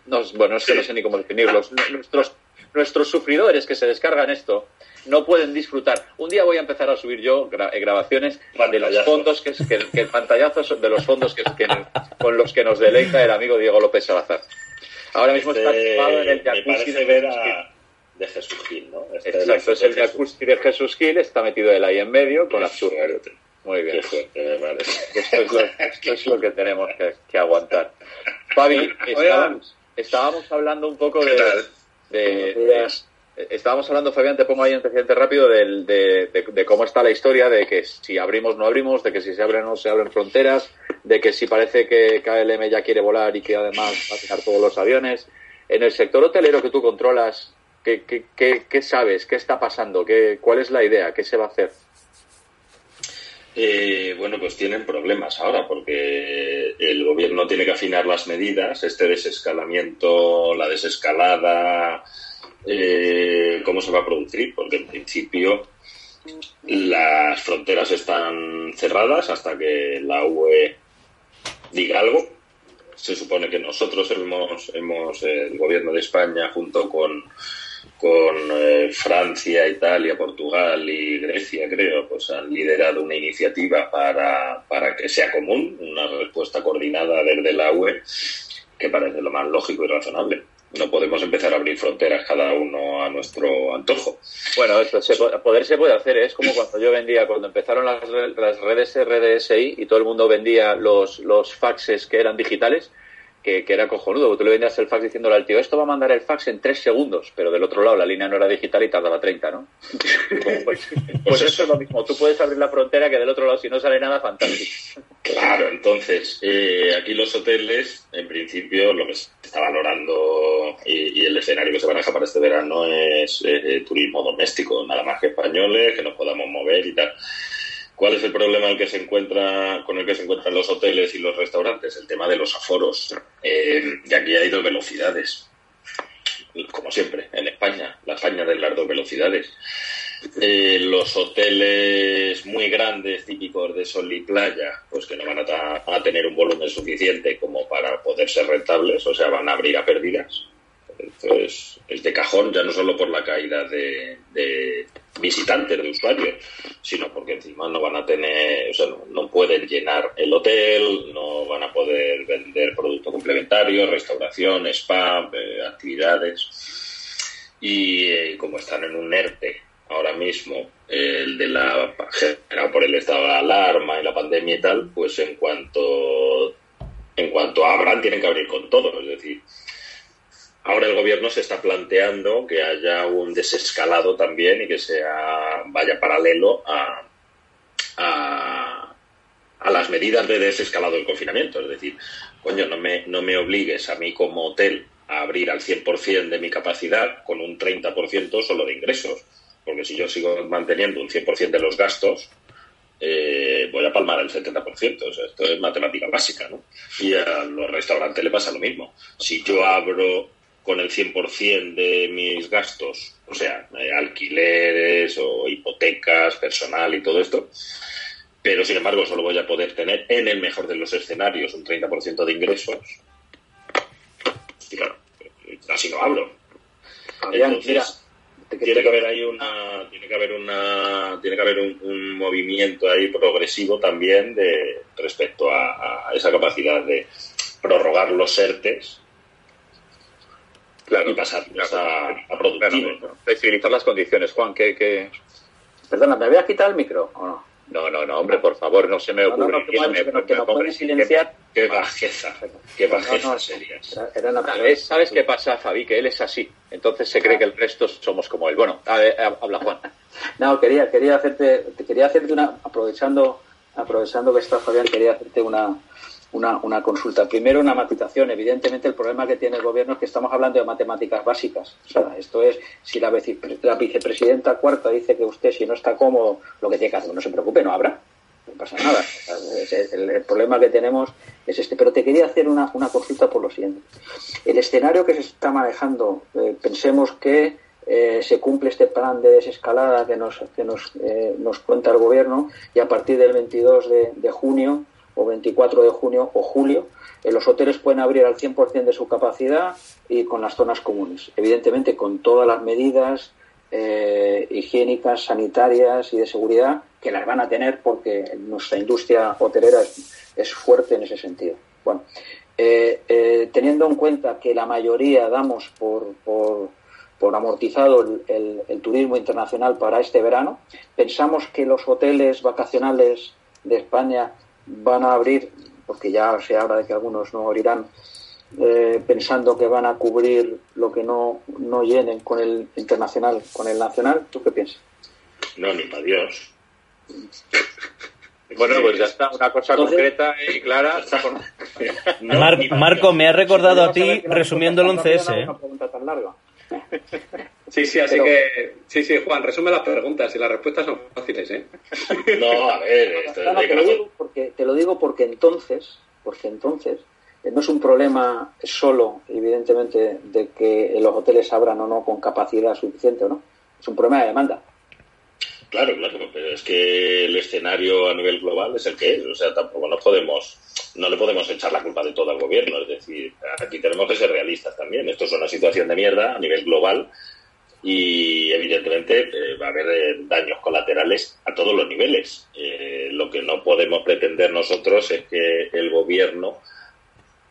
nos- bueno, es que no sé ni cómo definirlos. Nuestros, nuestros sufridores que se descargan esto no pueden disfrutar. Un día voy a empezar a subir yo gra- eh, grabaciones de los fondos que, que, que pantallazos de los fondos que, que- con los que nos deleita el amigo Diego López Salazar. Ahora mismo está Este, activado en el jacuzzi de ver a de Jesús Gil, ¿no? Este Exacto, es el jacuzzi de Jesús Gil, está metido él ahí en medio con la Muy bien. Esto es lo, esto es lo que tenemos que, aguantar. Fabi, estábamos, estábamos hablando un poco de. De- de- estábamos hablando, Fabián, te pongo ahí antecedente rápido del- de, cómo está la historia, de que si abrimos no abrimos, de que si se abren no se abren fronteras, de que si parece que KLM ya quiere volar y que además va a tirar todos los aviones. En el sector hotelero que tú controlas, ¿qué, qué, qué- qué sabes? ¿Qué está pasando? ¿Qué, ¿Cuál es la idea? ¿Qué se va a hacer? Eh, bueno, pues tienen problemas ahora porque el gobierno tiene que afinar las medidas, este desescalamiento, la desescalada, eh, cómo se va a producir, porque en principio las fronteras están cerradas hasta que la UE diga algo. Se supone que nosotros hemos, hemos el gobierno de España junto con con eh, Francia, Italia, Portugal y Grecia, creo, pues han liderado una iniciativa para, para que sea común, una respuesta coordinada desde la UE, que parece lo más lógico y razonable. No podemos empezar a abrir fronteras cada uno a nuestro antojo. Bueno, esto poder se puede hacer. Es como cuando yo vendía, cuando empezaron las, las redes RDSI y todo el mundo vendía los, los faxes que eran digitales, que, que era cojonudo. Tú le vendías el fax diciéndole al tío, esto va a mandar el fax en tres segundos, pero del otro lado la línea no era digital y tardaba 30, ¿no? pues, pues eso es lo mismo. Tú puedes abrir la frontera que del otro lado, si no sale nada, fantástico. Claro, entonces, eh, aquí los hoteles, en principio, lo que se está valorando y, y el escenario que se maneja para este verano es eh, turismo doméstico, nada más que españoles, que nos podamos mover y tal. ¿Cuál es el problema con el que se encuentran los hoteles y los restaurantes? El tema de los aforos. Eh, y aquí hay dos velocidades. Como siempre, en España, la España de las dos velocidades. Eh, los hoteles muy grandes, típicos de sol y playa, pues que no van a tener un volumen suficiente como para poder ser rentables, o sea, van a abrir a pérdidas. Entonces, es de cajón, ya no solo por la caída de, de visitantes, de usuarios, sino porque encima no van a tener, o sea, no, pueden llenar el hotel, no van a poder vender producto complementario, restauración, spa, eh, actividades. Y eh, como están en un ERTE ahora mismo, el de la generado por el estado de alarma y la pandemia y tal, pues en cuanto en cuanto abran tienen que abrir con todo, es decir, ahora el gobierno se está planteando que haya un desescalado también y que sea vaya paralelo a, a, las medidas de desescalado del confinamiento. Es decir, coño, no me, no me obligues a mí como hotel a abrir al 100% de mi capacidad con un 30% solo de ingresos. Porque si yo sigo manteniendo un 100% de los gastos, eh, voy a palmar el 70%. O sea, esto es matemática básica, ¿no? Y a los restaurantes le pasa lo mismo. Si yo abro con el 100% de mis gastos, o sea, eh, alquileres o hipotecas, personal y todo esto, pero sin embargo solo voy a poder tener en el mejor de los escenarios un 30% de ingresos, y claro, así no hablo. Entonces, tiene que haber ahí una tiene que haber una tiene que haber un, movimiento ahí progresivo también de respecto a, esa capacidad de prorrogar los ERTES claro, y pasar a, a productivos. Flexibilizar las condiciones, Juan, que, que... Perdona, ¿me habías quitado el micro o no? No, no, no, hombre, por favor, no se me ocurre. No, no, que, me, que, no silenciar. Qué bajeza, qué bajeza sería. Era una ¿Sabes, ¿Sabes qué pasa, Fabi? Que él es así. Entonces se cree que el resto somos como él. Bueno, a ver, habla Juan. No, quería, quería hacerte, quería hacerte una, aprovechando, aprovechando que está Fabián, quería hacerte una, una, una, consulta. Primero, una matización. Evidentemente, el problema que tiene el gobierno es que estamos hablando de matemáticas básicas. O sea, esto es, si la, vicepresidenta cuarta dice que usted, si no está cómodo, lo que tiene que hacer, no se preocupe, no habrá. No pasa nada. El, problema que tenemos es este. Pero te quería hacer una, una consulta por lo siguiente. El escenario que se está manejando, eh, pensemos que eh, se cumple este plan de desescalada que nos, que nos, eh, nos cuenta el gobierno y a partir del 22 de, de junio o 24 de junio o julio, eh, los hoteles pueden abrir al 100% de su capacidad y con las zonas comunes. Evidentemente, con todas las medidas eh, higiénicas, sanitarias y de seguridad que las van a tener porque nuestra industria hotelera es, fuerte en ese sentido. Bueno, eh, eh, teniendo en cuenta que la mayoría damos por, por, por amortizado el turismo internacional para este verano, pensamos que los hoteles vacacionales de España van a abrir, porque ya se habla de que algunos no abrirán, eh, pensando que van a cubrir lo que no, no llenen con el internacional, con el nacional. ¿Tú qué piensas? No, ni para Dios. Bueno, pues ya está, una cosa Entonces, concreta y clara. no, Mar Marco, me ha recordado a ti resumiendo el 11S. Una pregunta tan larga. Sí, sí, así Pero, que. Sí, sí, Juan, resume las preguntas y las respuestas son fáciles, ¿eh? No, a ver. Esto no, no, te, lo digo porque, te lo digo porque entonces, porque entonces, eh, no es un problema solo, evidentemente, de que los hoteles abran o no con capacidad suficiente o no. Es un problema de demanda. Claro, claro, pero es que el escenario a nivel global es el que es. O sea, tampoco nos podemos, no le podemos echar la culpa de todo al gobierno. Es decir, aquí tenemos que ser realistas también. Esto es una situación de mierda a nivel global y evidentemente eh, va a haber eh, daños colaterales a todos los niveles. Eh, lo que no podemos pretender nosotros es que el gobierno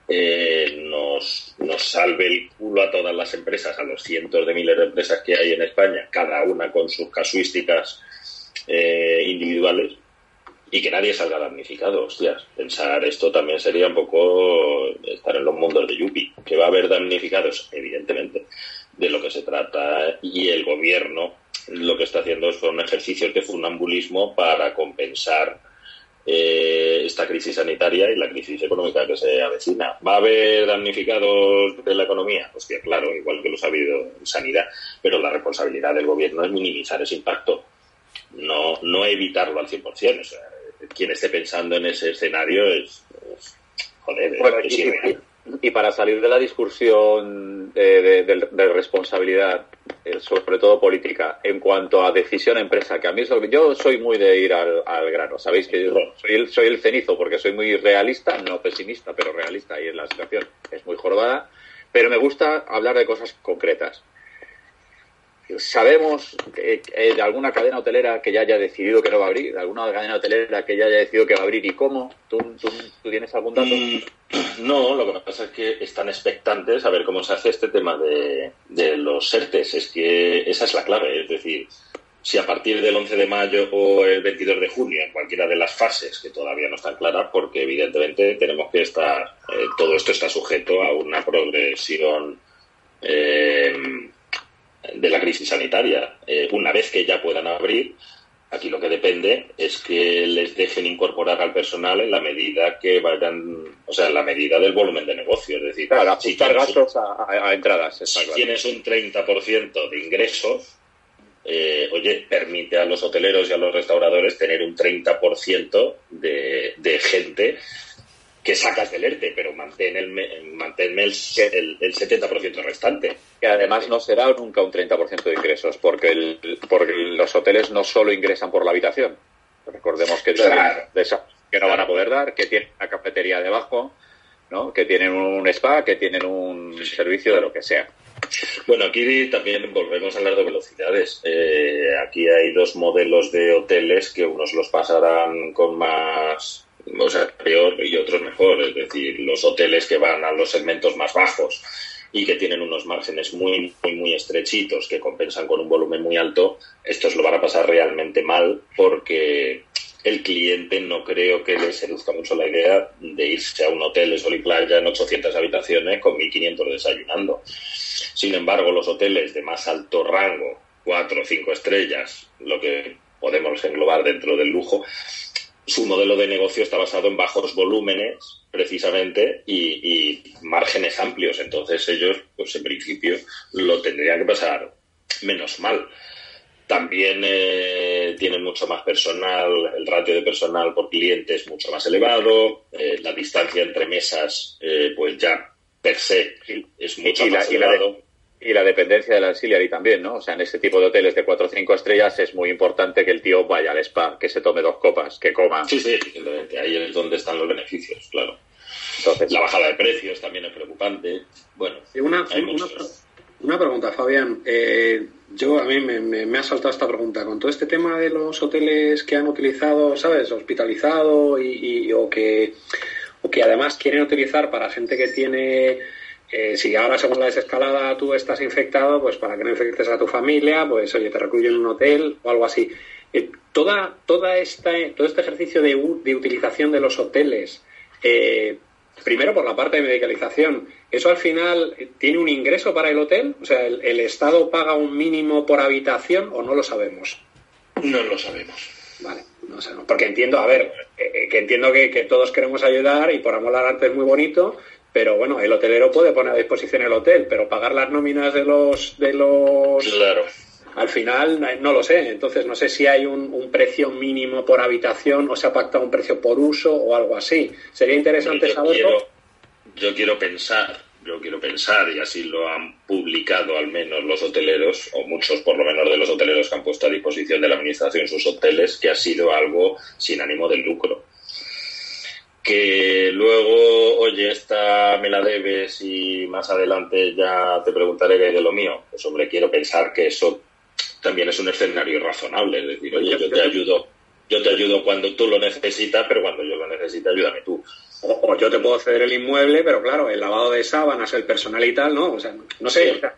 eh, nos, nos salve el culo a todas las empresas, a los cientos de miles de empresas que hay en España, cada una con sus casuísticas eh, individuales, y que nadie salga damnificado. Hostias, pensar esto también sería un poco estar en los mundos de Yupi, que va a haber damnificados, evidentemente, de lo que se trata, y el gobierno lo que está haciendo son ejercicios de funambulismo para compensar eh, esta crisis sanitaria y la crisis económica que se avecina. ¿Va a haber damnificados de la economía? Hostia, claro, igual que los ha habido en sanidad, pero la responsabilidad del gobierno es minimizar ese impacto, no, no evitarlo al 100%. O sea, quien esté pensando en ese escenario es, es joder, bueno, es y, irreal. Y para salir de la discusión de, de, de, de responsabilidad, eh, sobre todo política, en cuanto a decisión empresa, que a mí es lo que yo soy muy de ir al, al grano. Sabéis que yo soy el, soy el cenizo porque soy muy realista, no pesimista, pero realista y en la situación es muy jorobada. Pero me gusta hablar de cosas concretas. Sabemos eh, de alguna cadena hotelera que ya haya decidido que no va a abrir, alguna cadena hotelera que ya haya decidido que va a abrir y cómo. ¿Tú, tú, tú tienes algún dato? Mm, no, lo que pasa es que están expectantes a ver cómo se hace este tema de, los ERTES. Es que esa es la clave. Es decir, si a partir del 11 de mayo o el 22 de junio, en cualquiera de las fases que todavía no están claras, porque evidentemente tenemos que estar, eh, todo esto está sujeto a una progresión eh, de la crisis sanitaria. Eh, una vez que ya puedan abrir, Aquí lo que depende es que les dejen incorporar al personal en la medida que vayan, o sea, en la medida del volumen de negocio. Es decir, Claro, si gastos a, a- a entradas. está si claro. tienes un 30% de ingresos, eh, oye, permite a los hoteleros y a los restauradores tener un 30% de, de gente que sacas del ERTE, pero mantén el, me- manténme el, el, el 70% restante. Que además no será nunca un 30% de ingresos, porque, el, porque los hoteles no solo ingresan por la habitación. Recordemos que Claro. tienen de esas que no van a poder dar, que tienen una cafetería debajo, ¿no? que tienen un spa, que tienen un servicio de lo que sea. Bueno, aquí también volvemos a hablar de velocidades. Eh, aquí hay dos modelos de hoteles que unos los pasarán con más, o sea, peor y otros mejor. Es decir, los hoteles que van a los segmentos más bajos y que tienen unos márgenes muy, muy, muy estrechitos que compensan con un volumen muy alto, estos lo van a pasar realmente mal porque el cliente no creo que le seduzca mucho la idea de irse a un hotel de sol y playa en 800 habitaciones con 1.500 desayunando. Sin embargo, los hoteles de más alto rango, cuatro o cinco estrellas, lo que podemos englobar dentro del lujo, su modelo de negocio está basado en bajos volúmenes, precisamente, y, y márgenes amplios. Entonces ellos, pues en principio, lo tendrían que pasar menos mal. También eh, tienen mucho más personal, el ratio de personal por cliente es mucho más elevado, eh, la distancia entre mesas, eh, pues ya per se es mucho y la- más y la de- elevado. Y la dependencia del auxiliary también, ¿no? O sea, en este tipo de hoteles de 4 o 5 estrellas es muy importante que el tío vaya al spa, que se tome dos copas, que coma. Sí, sí, evidentemente, ahí es donde están los beneficios, claro. Entonces, La bajada de precios también es preocupante. Bueno, Y Una, hay una, una pregunta, Fabián. Eh, yo a mí me, me- me ha saltado esta pregunta. Con todo este tema de los hoteles que han utilizado, ¿sabes? Hospitalizado y, y- o que o que además quieren utilizar para gente que tiene eh, si ahora según la desescalada tú estás infectado, pues para que no infectes a tu familia, pues oye, te recluyen en un hotel o algo así. Eh, toda, toda esta, todo este ejercicio de, de utilización de los hoteles, eh, primero por la parte de medicalización, ¿eso al final eh, tiene un ingreso para el hotel? O sea, ¿el, el Estado paga un mínimo por habitación o no lo sabemos? No lo sabemos. Vale, no sé, porque entiendo, a ver, que entiendo que, que todos queremos ayudar y por amor al arte es muy bonito, pero bueno, el hotelero puede poner a disposición el hotel, pero pagar las nóminas de los de los Claro. al final no- no lo sé, entonces no sé si hay un, un precio mínimo por habitación o se ha pactado un precio por uso o algo así. Sería interesante yo saberlo. quiero, yo quiero pensar, yo quiero pensar, y así lo han publicado al menos los hoteleros, o muchos por lo menos de los hoteleros que han puesto a disposición de la administración sus hoteles, que ha sido algo sin ánimo de lucro. Que luego, oye, esta me la debes y más adelante ya te preguntaré qué hay de lo mío. Pues hombre, quiero pensar que eso también es un escenario razonable. Es decir, oye, yo te ayudo, yo te ayudo cuando tú lo necesitas, pero cuando yo lo necesite, ayúdame tú. O, o yo te puedo ceder el inmueble, pero claro, el lavado de sábanas, el personal y tal, ¿no? O sea, no sé. Sí. o sea,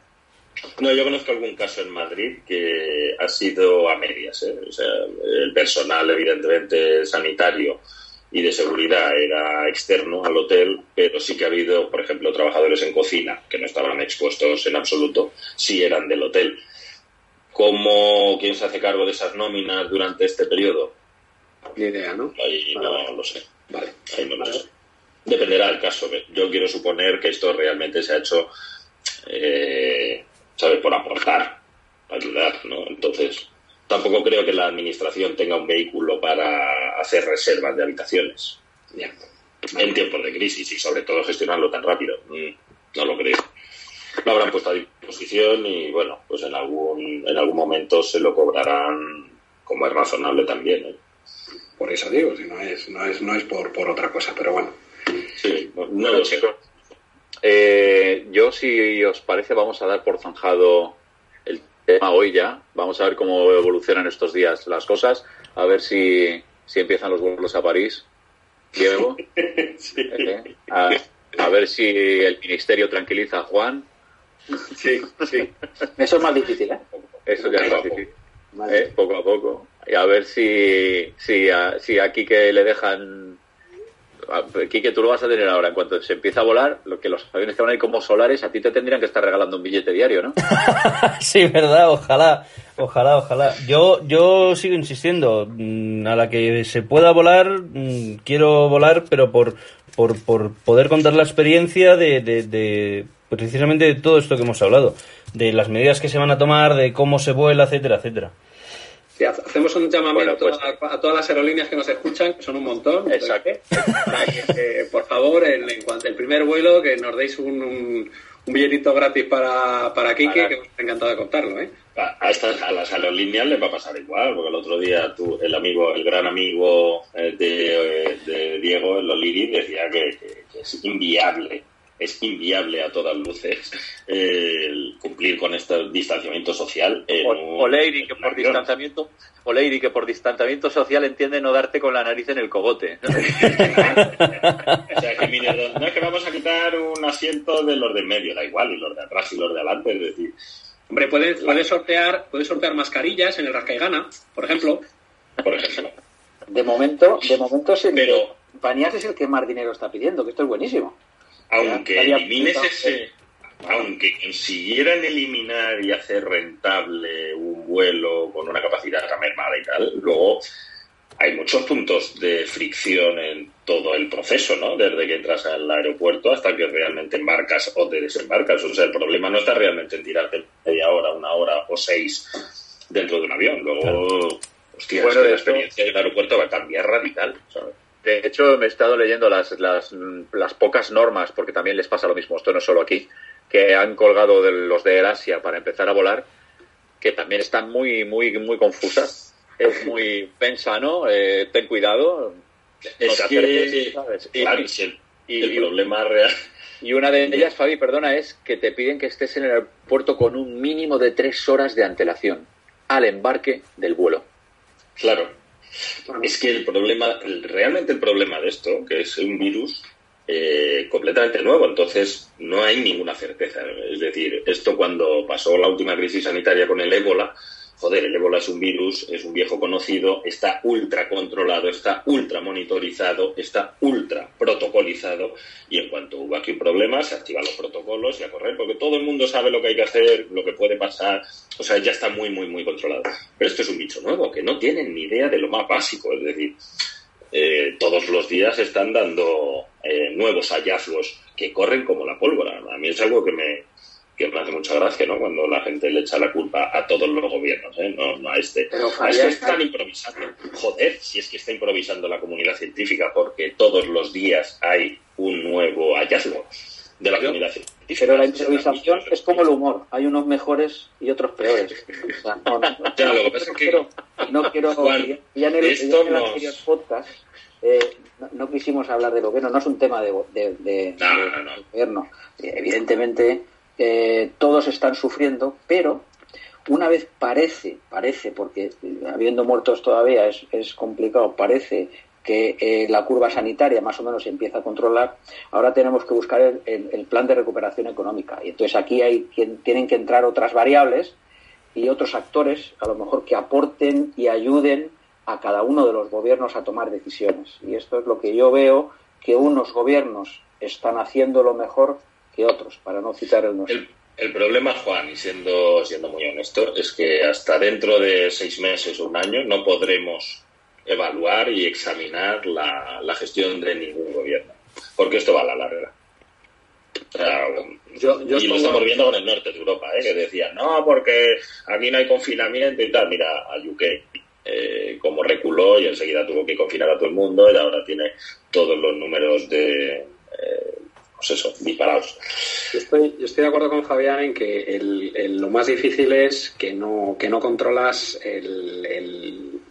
No, yo conozco algún caso en Madrid que ha sido a medias. ¿eh? O sea, el personal, evidentemente, sanitario y de seguridad era externo al hotel, pero sí que ha habido, por ejemplo, trabajadores en cocina que no estaban expuestos en absoluto, sí eran del hotel. ¿Cómo, quién se hace cargo de esas nóminas durante este periodo? ni idea, ¿no? Ahí Vale, no vale. lo sé. Vale. Ahí no lo sé. Dependerá del caso. Yo quiero suponer que esto realmente se ha hecho, eh, ¿sabes?, por aportar, ayudar, ¿no? Entonces, tampoco creo que la administración tenga un vehículo para hacer reservas de habitaciones Ya. en tiempos de crisis y sobre todo gestionarlo tan rápido. Mm, No lo creo. Lo habrán puesto a disposición y bueno, pues en algún, en algún momento se lo cobrarán como es razonable también. ¿eh? Por eso digo, si no es, no es, no es por, por otra cosa, pero bueno. Sí, no, lo sé. eh, yo, si os parece, vamos a dar por zanjado tema hoy ya. Vamos a ver cómo evolucionan estos días las cosas. A ver si, si empiezan los vuelos a París. Diego. Eh, a, a ver si el ministerio tranquiliza a Juan. Sí, sí. Eso es más difícil, ¿eh? Eso ya es Poco a más difícil. Eh, poco a poco. Y a ver si, si, a, si aquí que le dejan Quique, tú lo vas a tener ahora. En cuanto se empieza a volar, lo que los aviones que van ahí como solares, a ti te tendrían que estar regalando un billete diario, ¿no? sí, verdad, ojalá, ojalá, ojalá. Yo, yo sigo insistiendo, mm, a la que se pueda volar, mm, quiero volar, pero por, por, por poder contar la experiencia de, de precisamente de todo esto que hemos hablado, de las medidas que se van a tomar, de cómo se vuela, etcétera, etcétera hacemos un llamamiento pues a, todas las aerolíneas que nos escuchan, que son un montón. Exacto. Eh, por favor, en, cuanto el primer vuelo, que nos deis un, un, billetito gratis para, para Kike, que me ha encantado de contarlo. ¿eh? A, estas, a las aerolíneas les va a pasar igual, porque el otro día tú, el amigo, el gran amigo eh, de, de Diego, el Oliri, decía que es inviable es inviable a todas luces cumplir con este distanciamiento social. o, Leiri, que por distanciamiento, o Leiri, que por distanciamiento social entiende no darte con la nariz en el cogote. o sea, que no es que vamos a quitar un asiento de los de medio, da igual, y los de atrás y los de adelante, es decir. Hombre, puedes, puedes sortear, puedes sortear mascarillas en el Rasca y Gana, por ejemplo. Por ejemplo. De momento, de momento el, Pero, es el que más dinero está pidiendo, que esto es buenísimo aunque elimines ese, aunque consiguieran eliminar y hacer rentable un vuelo con una capacidad mermada y tal, luego hay muchos puntos de fricción en todo el proceso, ¿no? Desde que entras al aeropuerto hasta que realmente embarcas o te desembarcas. O sea, el problema no está realmente en tirarte media hora, una hora o seis dentro de un avión. Luego, hostia, la experiencia del aeropuerto va a cambiar radical, ¿sabes? De hecho, me he estado leyendo las, las, las, pocas normas, porque también les pasa lo mismo, esto no es solo aquí, que han colgado de los de Asia para empezar a volar, que también están muy, muy, muy confusas. Es muy pensa, ¿no? Eh, ten cuidado. Es que, Claro, y, el, problema real. Y una de ellas, Fabi, perdona, es que te piden que estés en el aeropuerto con un mínimo de tres horas de antelación al embarque del vuelo. Claro, es que el problema, realmente el problema de esto, que es un virus eh, completamente nuevo, entonces no hay ninguna certeza. Es decir, esto cuando pasó la última crisis sanitaria con el ébola, joder, el ébola es un virus, es un viejo conocido, está ultra controlado, está ultra monitorizado, está ultra protocolizado y en cuanto hubo aquí un problema se activan los protocolos y a correr porque todo el mundo sabe lo que hay que hacer, lo que puede pasar, o sea, ya está muy, muy, muy controlado. Pero esto es un bicho nuevo que no tienen ni idea de lo más básico, es decir, eh, todos los días están dando eh, nuevos hallazgos que corren como la pólvora. A mí es algo que me, que me hace mucha gracia, ¿no? Cuando la gente le echa la culpa a todos los gobiernos, ¿eh? No, no a este. Pero a este están improvisando. Joder, si es que está improvisando la comunidad científica porque todos los días hay un nuevo hallazgo de la comunidad científica. Pero la improvisación es como el humor. Hay unos mejores y otros peores. no, lo que pasa es que... No quiero... ya en el, esto podcast eh, no, quisimos hablar de gobierno. No es un tema de, de, de gobierno. Evidentemente eh, todos están sufriendo, pero una vez parece, parece, porque habiendo muertos todavía es, complicado, parece que eh, la curva sanitaria más o menos se empieza a controlar, ahora tenemos que buscar el, plan de recuperación económica. Y entonces aquí hay quien, tienen que entrar otras variables y otros actores, a lo mejor que aporten y ayuden a cada uno de los gobiernos a tomar decisiones. Y esto es lo que yo veo que unos gobiernos están haciendo lo mejor que otros, para no citar el nuestro. El, problema, Juan, y siendo, siendo muy honesto, es que hasta dentro de seis meses o un año no podremos evaluar y examinar la, la gestión de ningún gobierno, porque esto va a la larga. y lo estamos viendo con el norte de Europa, ¿eh? que decían, no, porque aquí no hay confinamiento y tal. Mira, a UK, eh, como reculó y enseguida tuvo que confinar a todo el mundo y ahora tiene todos los números de, eh, pues eso, disparados. Yo estoy, yo estoy de acuerdo con Fabián en que el, lo más difícil es que no, que no controlas el,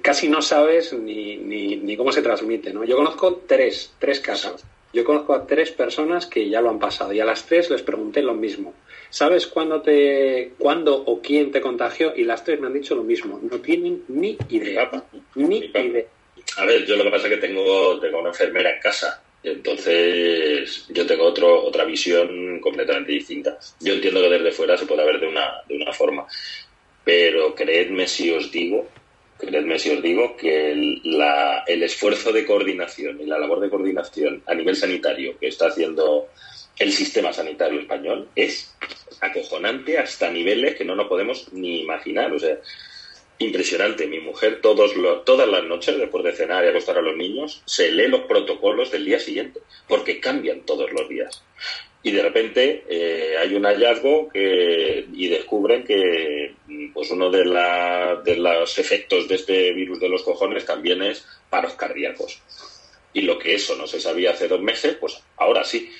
casi no sabes ni, ni, cómo se transmite, ¿no? Yo conozco tres, tres casos. Yo conozco a tres personas que ya lo han pasado y a las tres les pregunté lo mismo. ¿Sabes cuándo te, cuándo o quién te contagió? Y las tres me han dicho lo mismo. No tienen ni idea. Ni idea. A ver, yo lo que pasa es que tengo, tengo una enfermera en casa entonces, yo tengo otro, otra visión completamente distinta. Yo entiendo que desde fuera se puede ver de una, de una forma, pero creedme si os digo creedme si os digo que el, la, el esfuerzo de coordinación y la labor de coordinación a nivel sanitario que está haciendo el sistema sanitario español es acojonante hasta niveles que no nos podemos ni imaginar. Impresionante. Mi mujer todos todas las noches, después de cenar y acostar a los niños, se lee los protocolos del día siguiente, porque cambian todos los días. Y de repente eh, hay un hallazgo que, y descubren que pues uno de, la, de los efectos de este virus de los cojones también es paros cardíacos. Y lo que eso no se sabía hace dos meses, pues ahora sí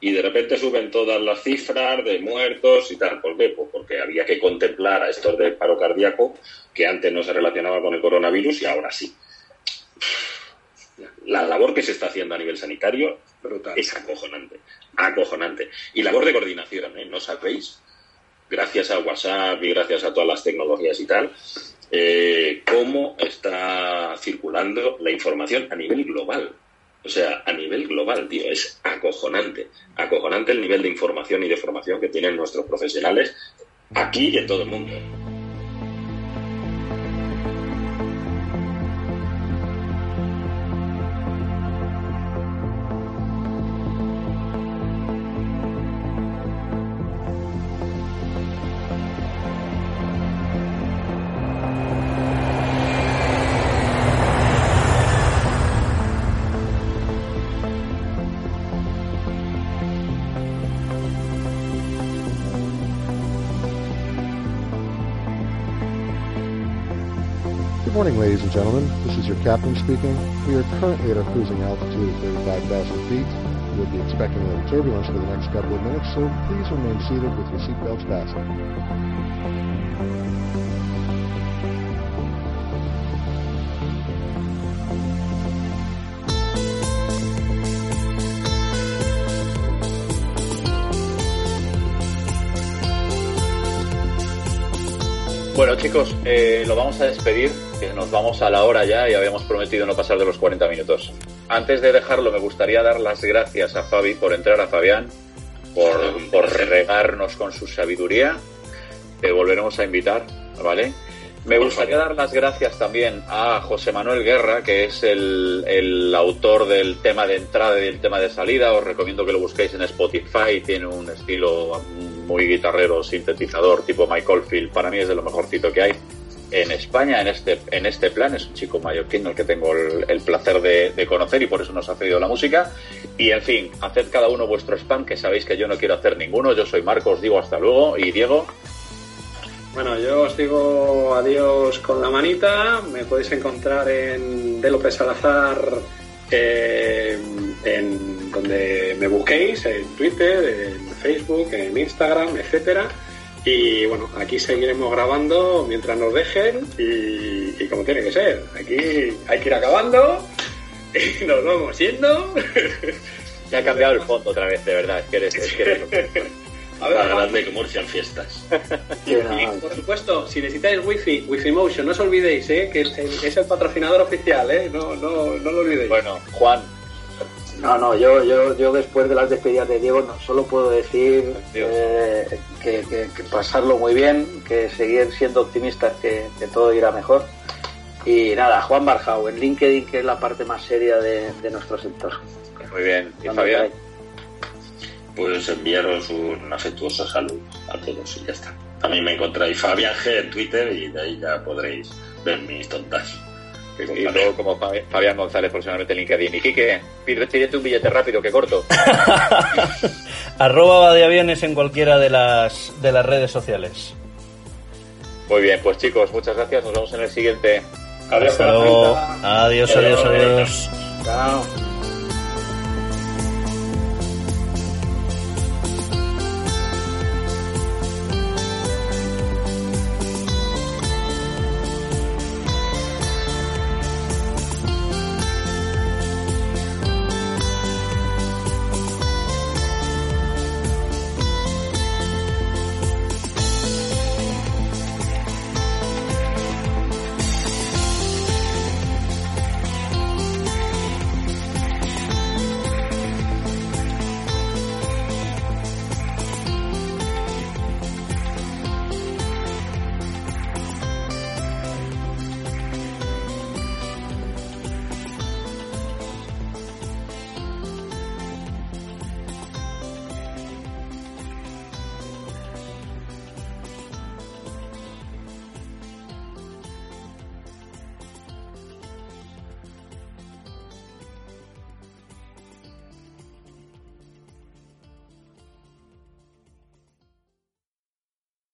y de repente suben todas las cifras de muertos y tal. ¿Por qué? Pues porque había que contemplar a estos de paro cardíaco que antes no se relacionaba con el coronavirus y ahora sí. La labor que se está haciendo a nivel sanitario es acojonante, acojonante. Y labor de coordinación, ¿eh? ¿No sabéis? Gracias a WhatsApp y gracias a todas las tecnologías y tal, eh, cómo está circulando la información a nivel global. O sea, a nivel global, tío, es acojonante. Acojonante el nivel de información y de formación que tienen nuestros profesionales aquí y en todo el mundo. Ladies and gentlemen. This is your captain speaking. We are currently at our cruising altitude of 35,000 feet. We'll be expecting a little turbulence for the next couple of minutes, so please remain seated with your seatbelts fastened. Bueno, chicos, eh, lo vamos a despedir, que nos vamos a la hora ya y habíamos prometido no pasar de los 40 minutos. Antes de dejarlo, me gustaría dar las gracias a Fabi por entrar, a Fabián, por, regarnos con su sabiduría. Te volveremos a invitar, ¿vale? Me gustaría dar las gracias también a José Manuel Guerra, que es el, el, autor del tema de entrada y del tema de salida. Os recomiendo que lo busquéis en Spotify. Tiene un estilo muy guitarrero, sintetizador, tipo Michael Field. Para mí es de lo mejorcito que hay en España en este, en este plan. Es un chico mallorquín el que tengo el, placer de, conocer y por eso nos ha pedido la música. Y en fin, haced cada uno vuestro spam, que sabéis que yo no quiero hacer ninguno. Yo soy Marcos, digo hasta luego. Y Diego. Bueno, yo os digo adiós con la manita. Me podéis encontrar en De López Salazar, eh, en donde me busquéis, en Twitter, en Facebook, en Instagram, etcétera. Y bueno, aquí seguiremos grabando mientras nos dejen y, y como tiene que ser. Aquí hay que ir acabando y nos vamos yendo. Ya ha cambiado el fondo otra vez, de verdad. Es que eres, es que eres a ver, grande Murcian fiestas. Y, y, por supuesto, si necesitáis wifi, wifi motion, no os olvidéis, ¿eh? que es el, es el patrocinador oficial, ¿eh? no, no, no lo olvidéis. Bueno, Juan. No, no, yo, yo, yo después de las despedidas de Diego no, solo puedo decir eh, que, que, que, pasarlo muy bien, que seguir siendo optimistas, que, que, todo irá mejor. Y nada, Juan Barjau en LinkedIn, que es la parte más seria de, de nuestro sector. Muy bien, ¿y Fabián? pues enviaros un afectuoso saludo a todos y ya está. A mí me encontráis Fabián G en Twitter y de ahí ya podréis ver mis tontas. Y luego como Fabián González próximamente en LinkedIn. Y Quique, pídete un billete rápido que corto. Arroba de aviones en cualquiera de las, de las redes sociales. Muy bien, pues chicos, muchas gracias. Nos vemos en el siguiente. Adiós. Hasta luego. Adiós, adiós, adiós. adiós. Chao.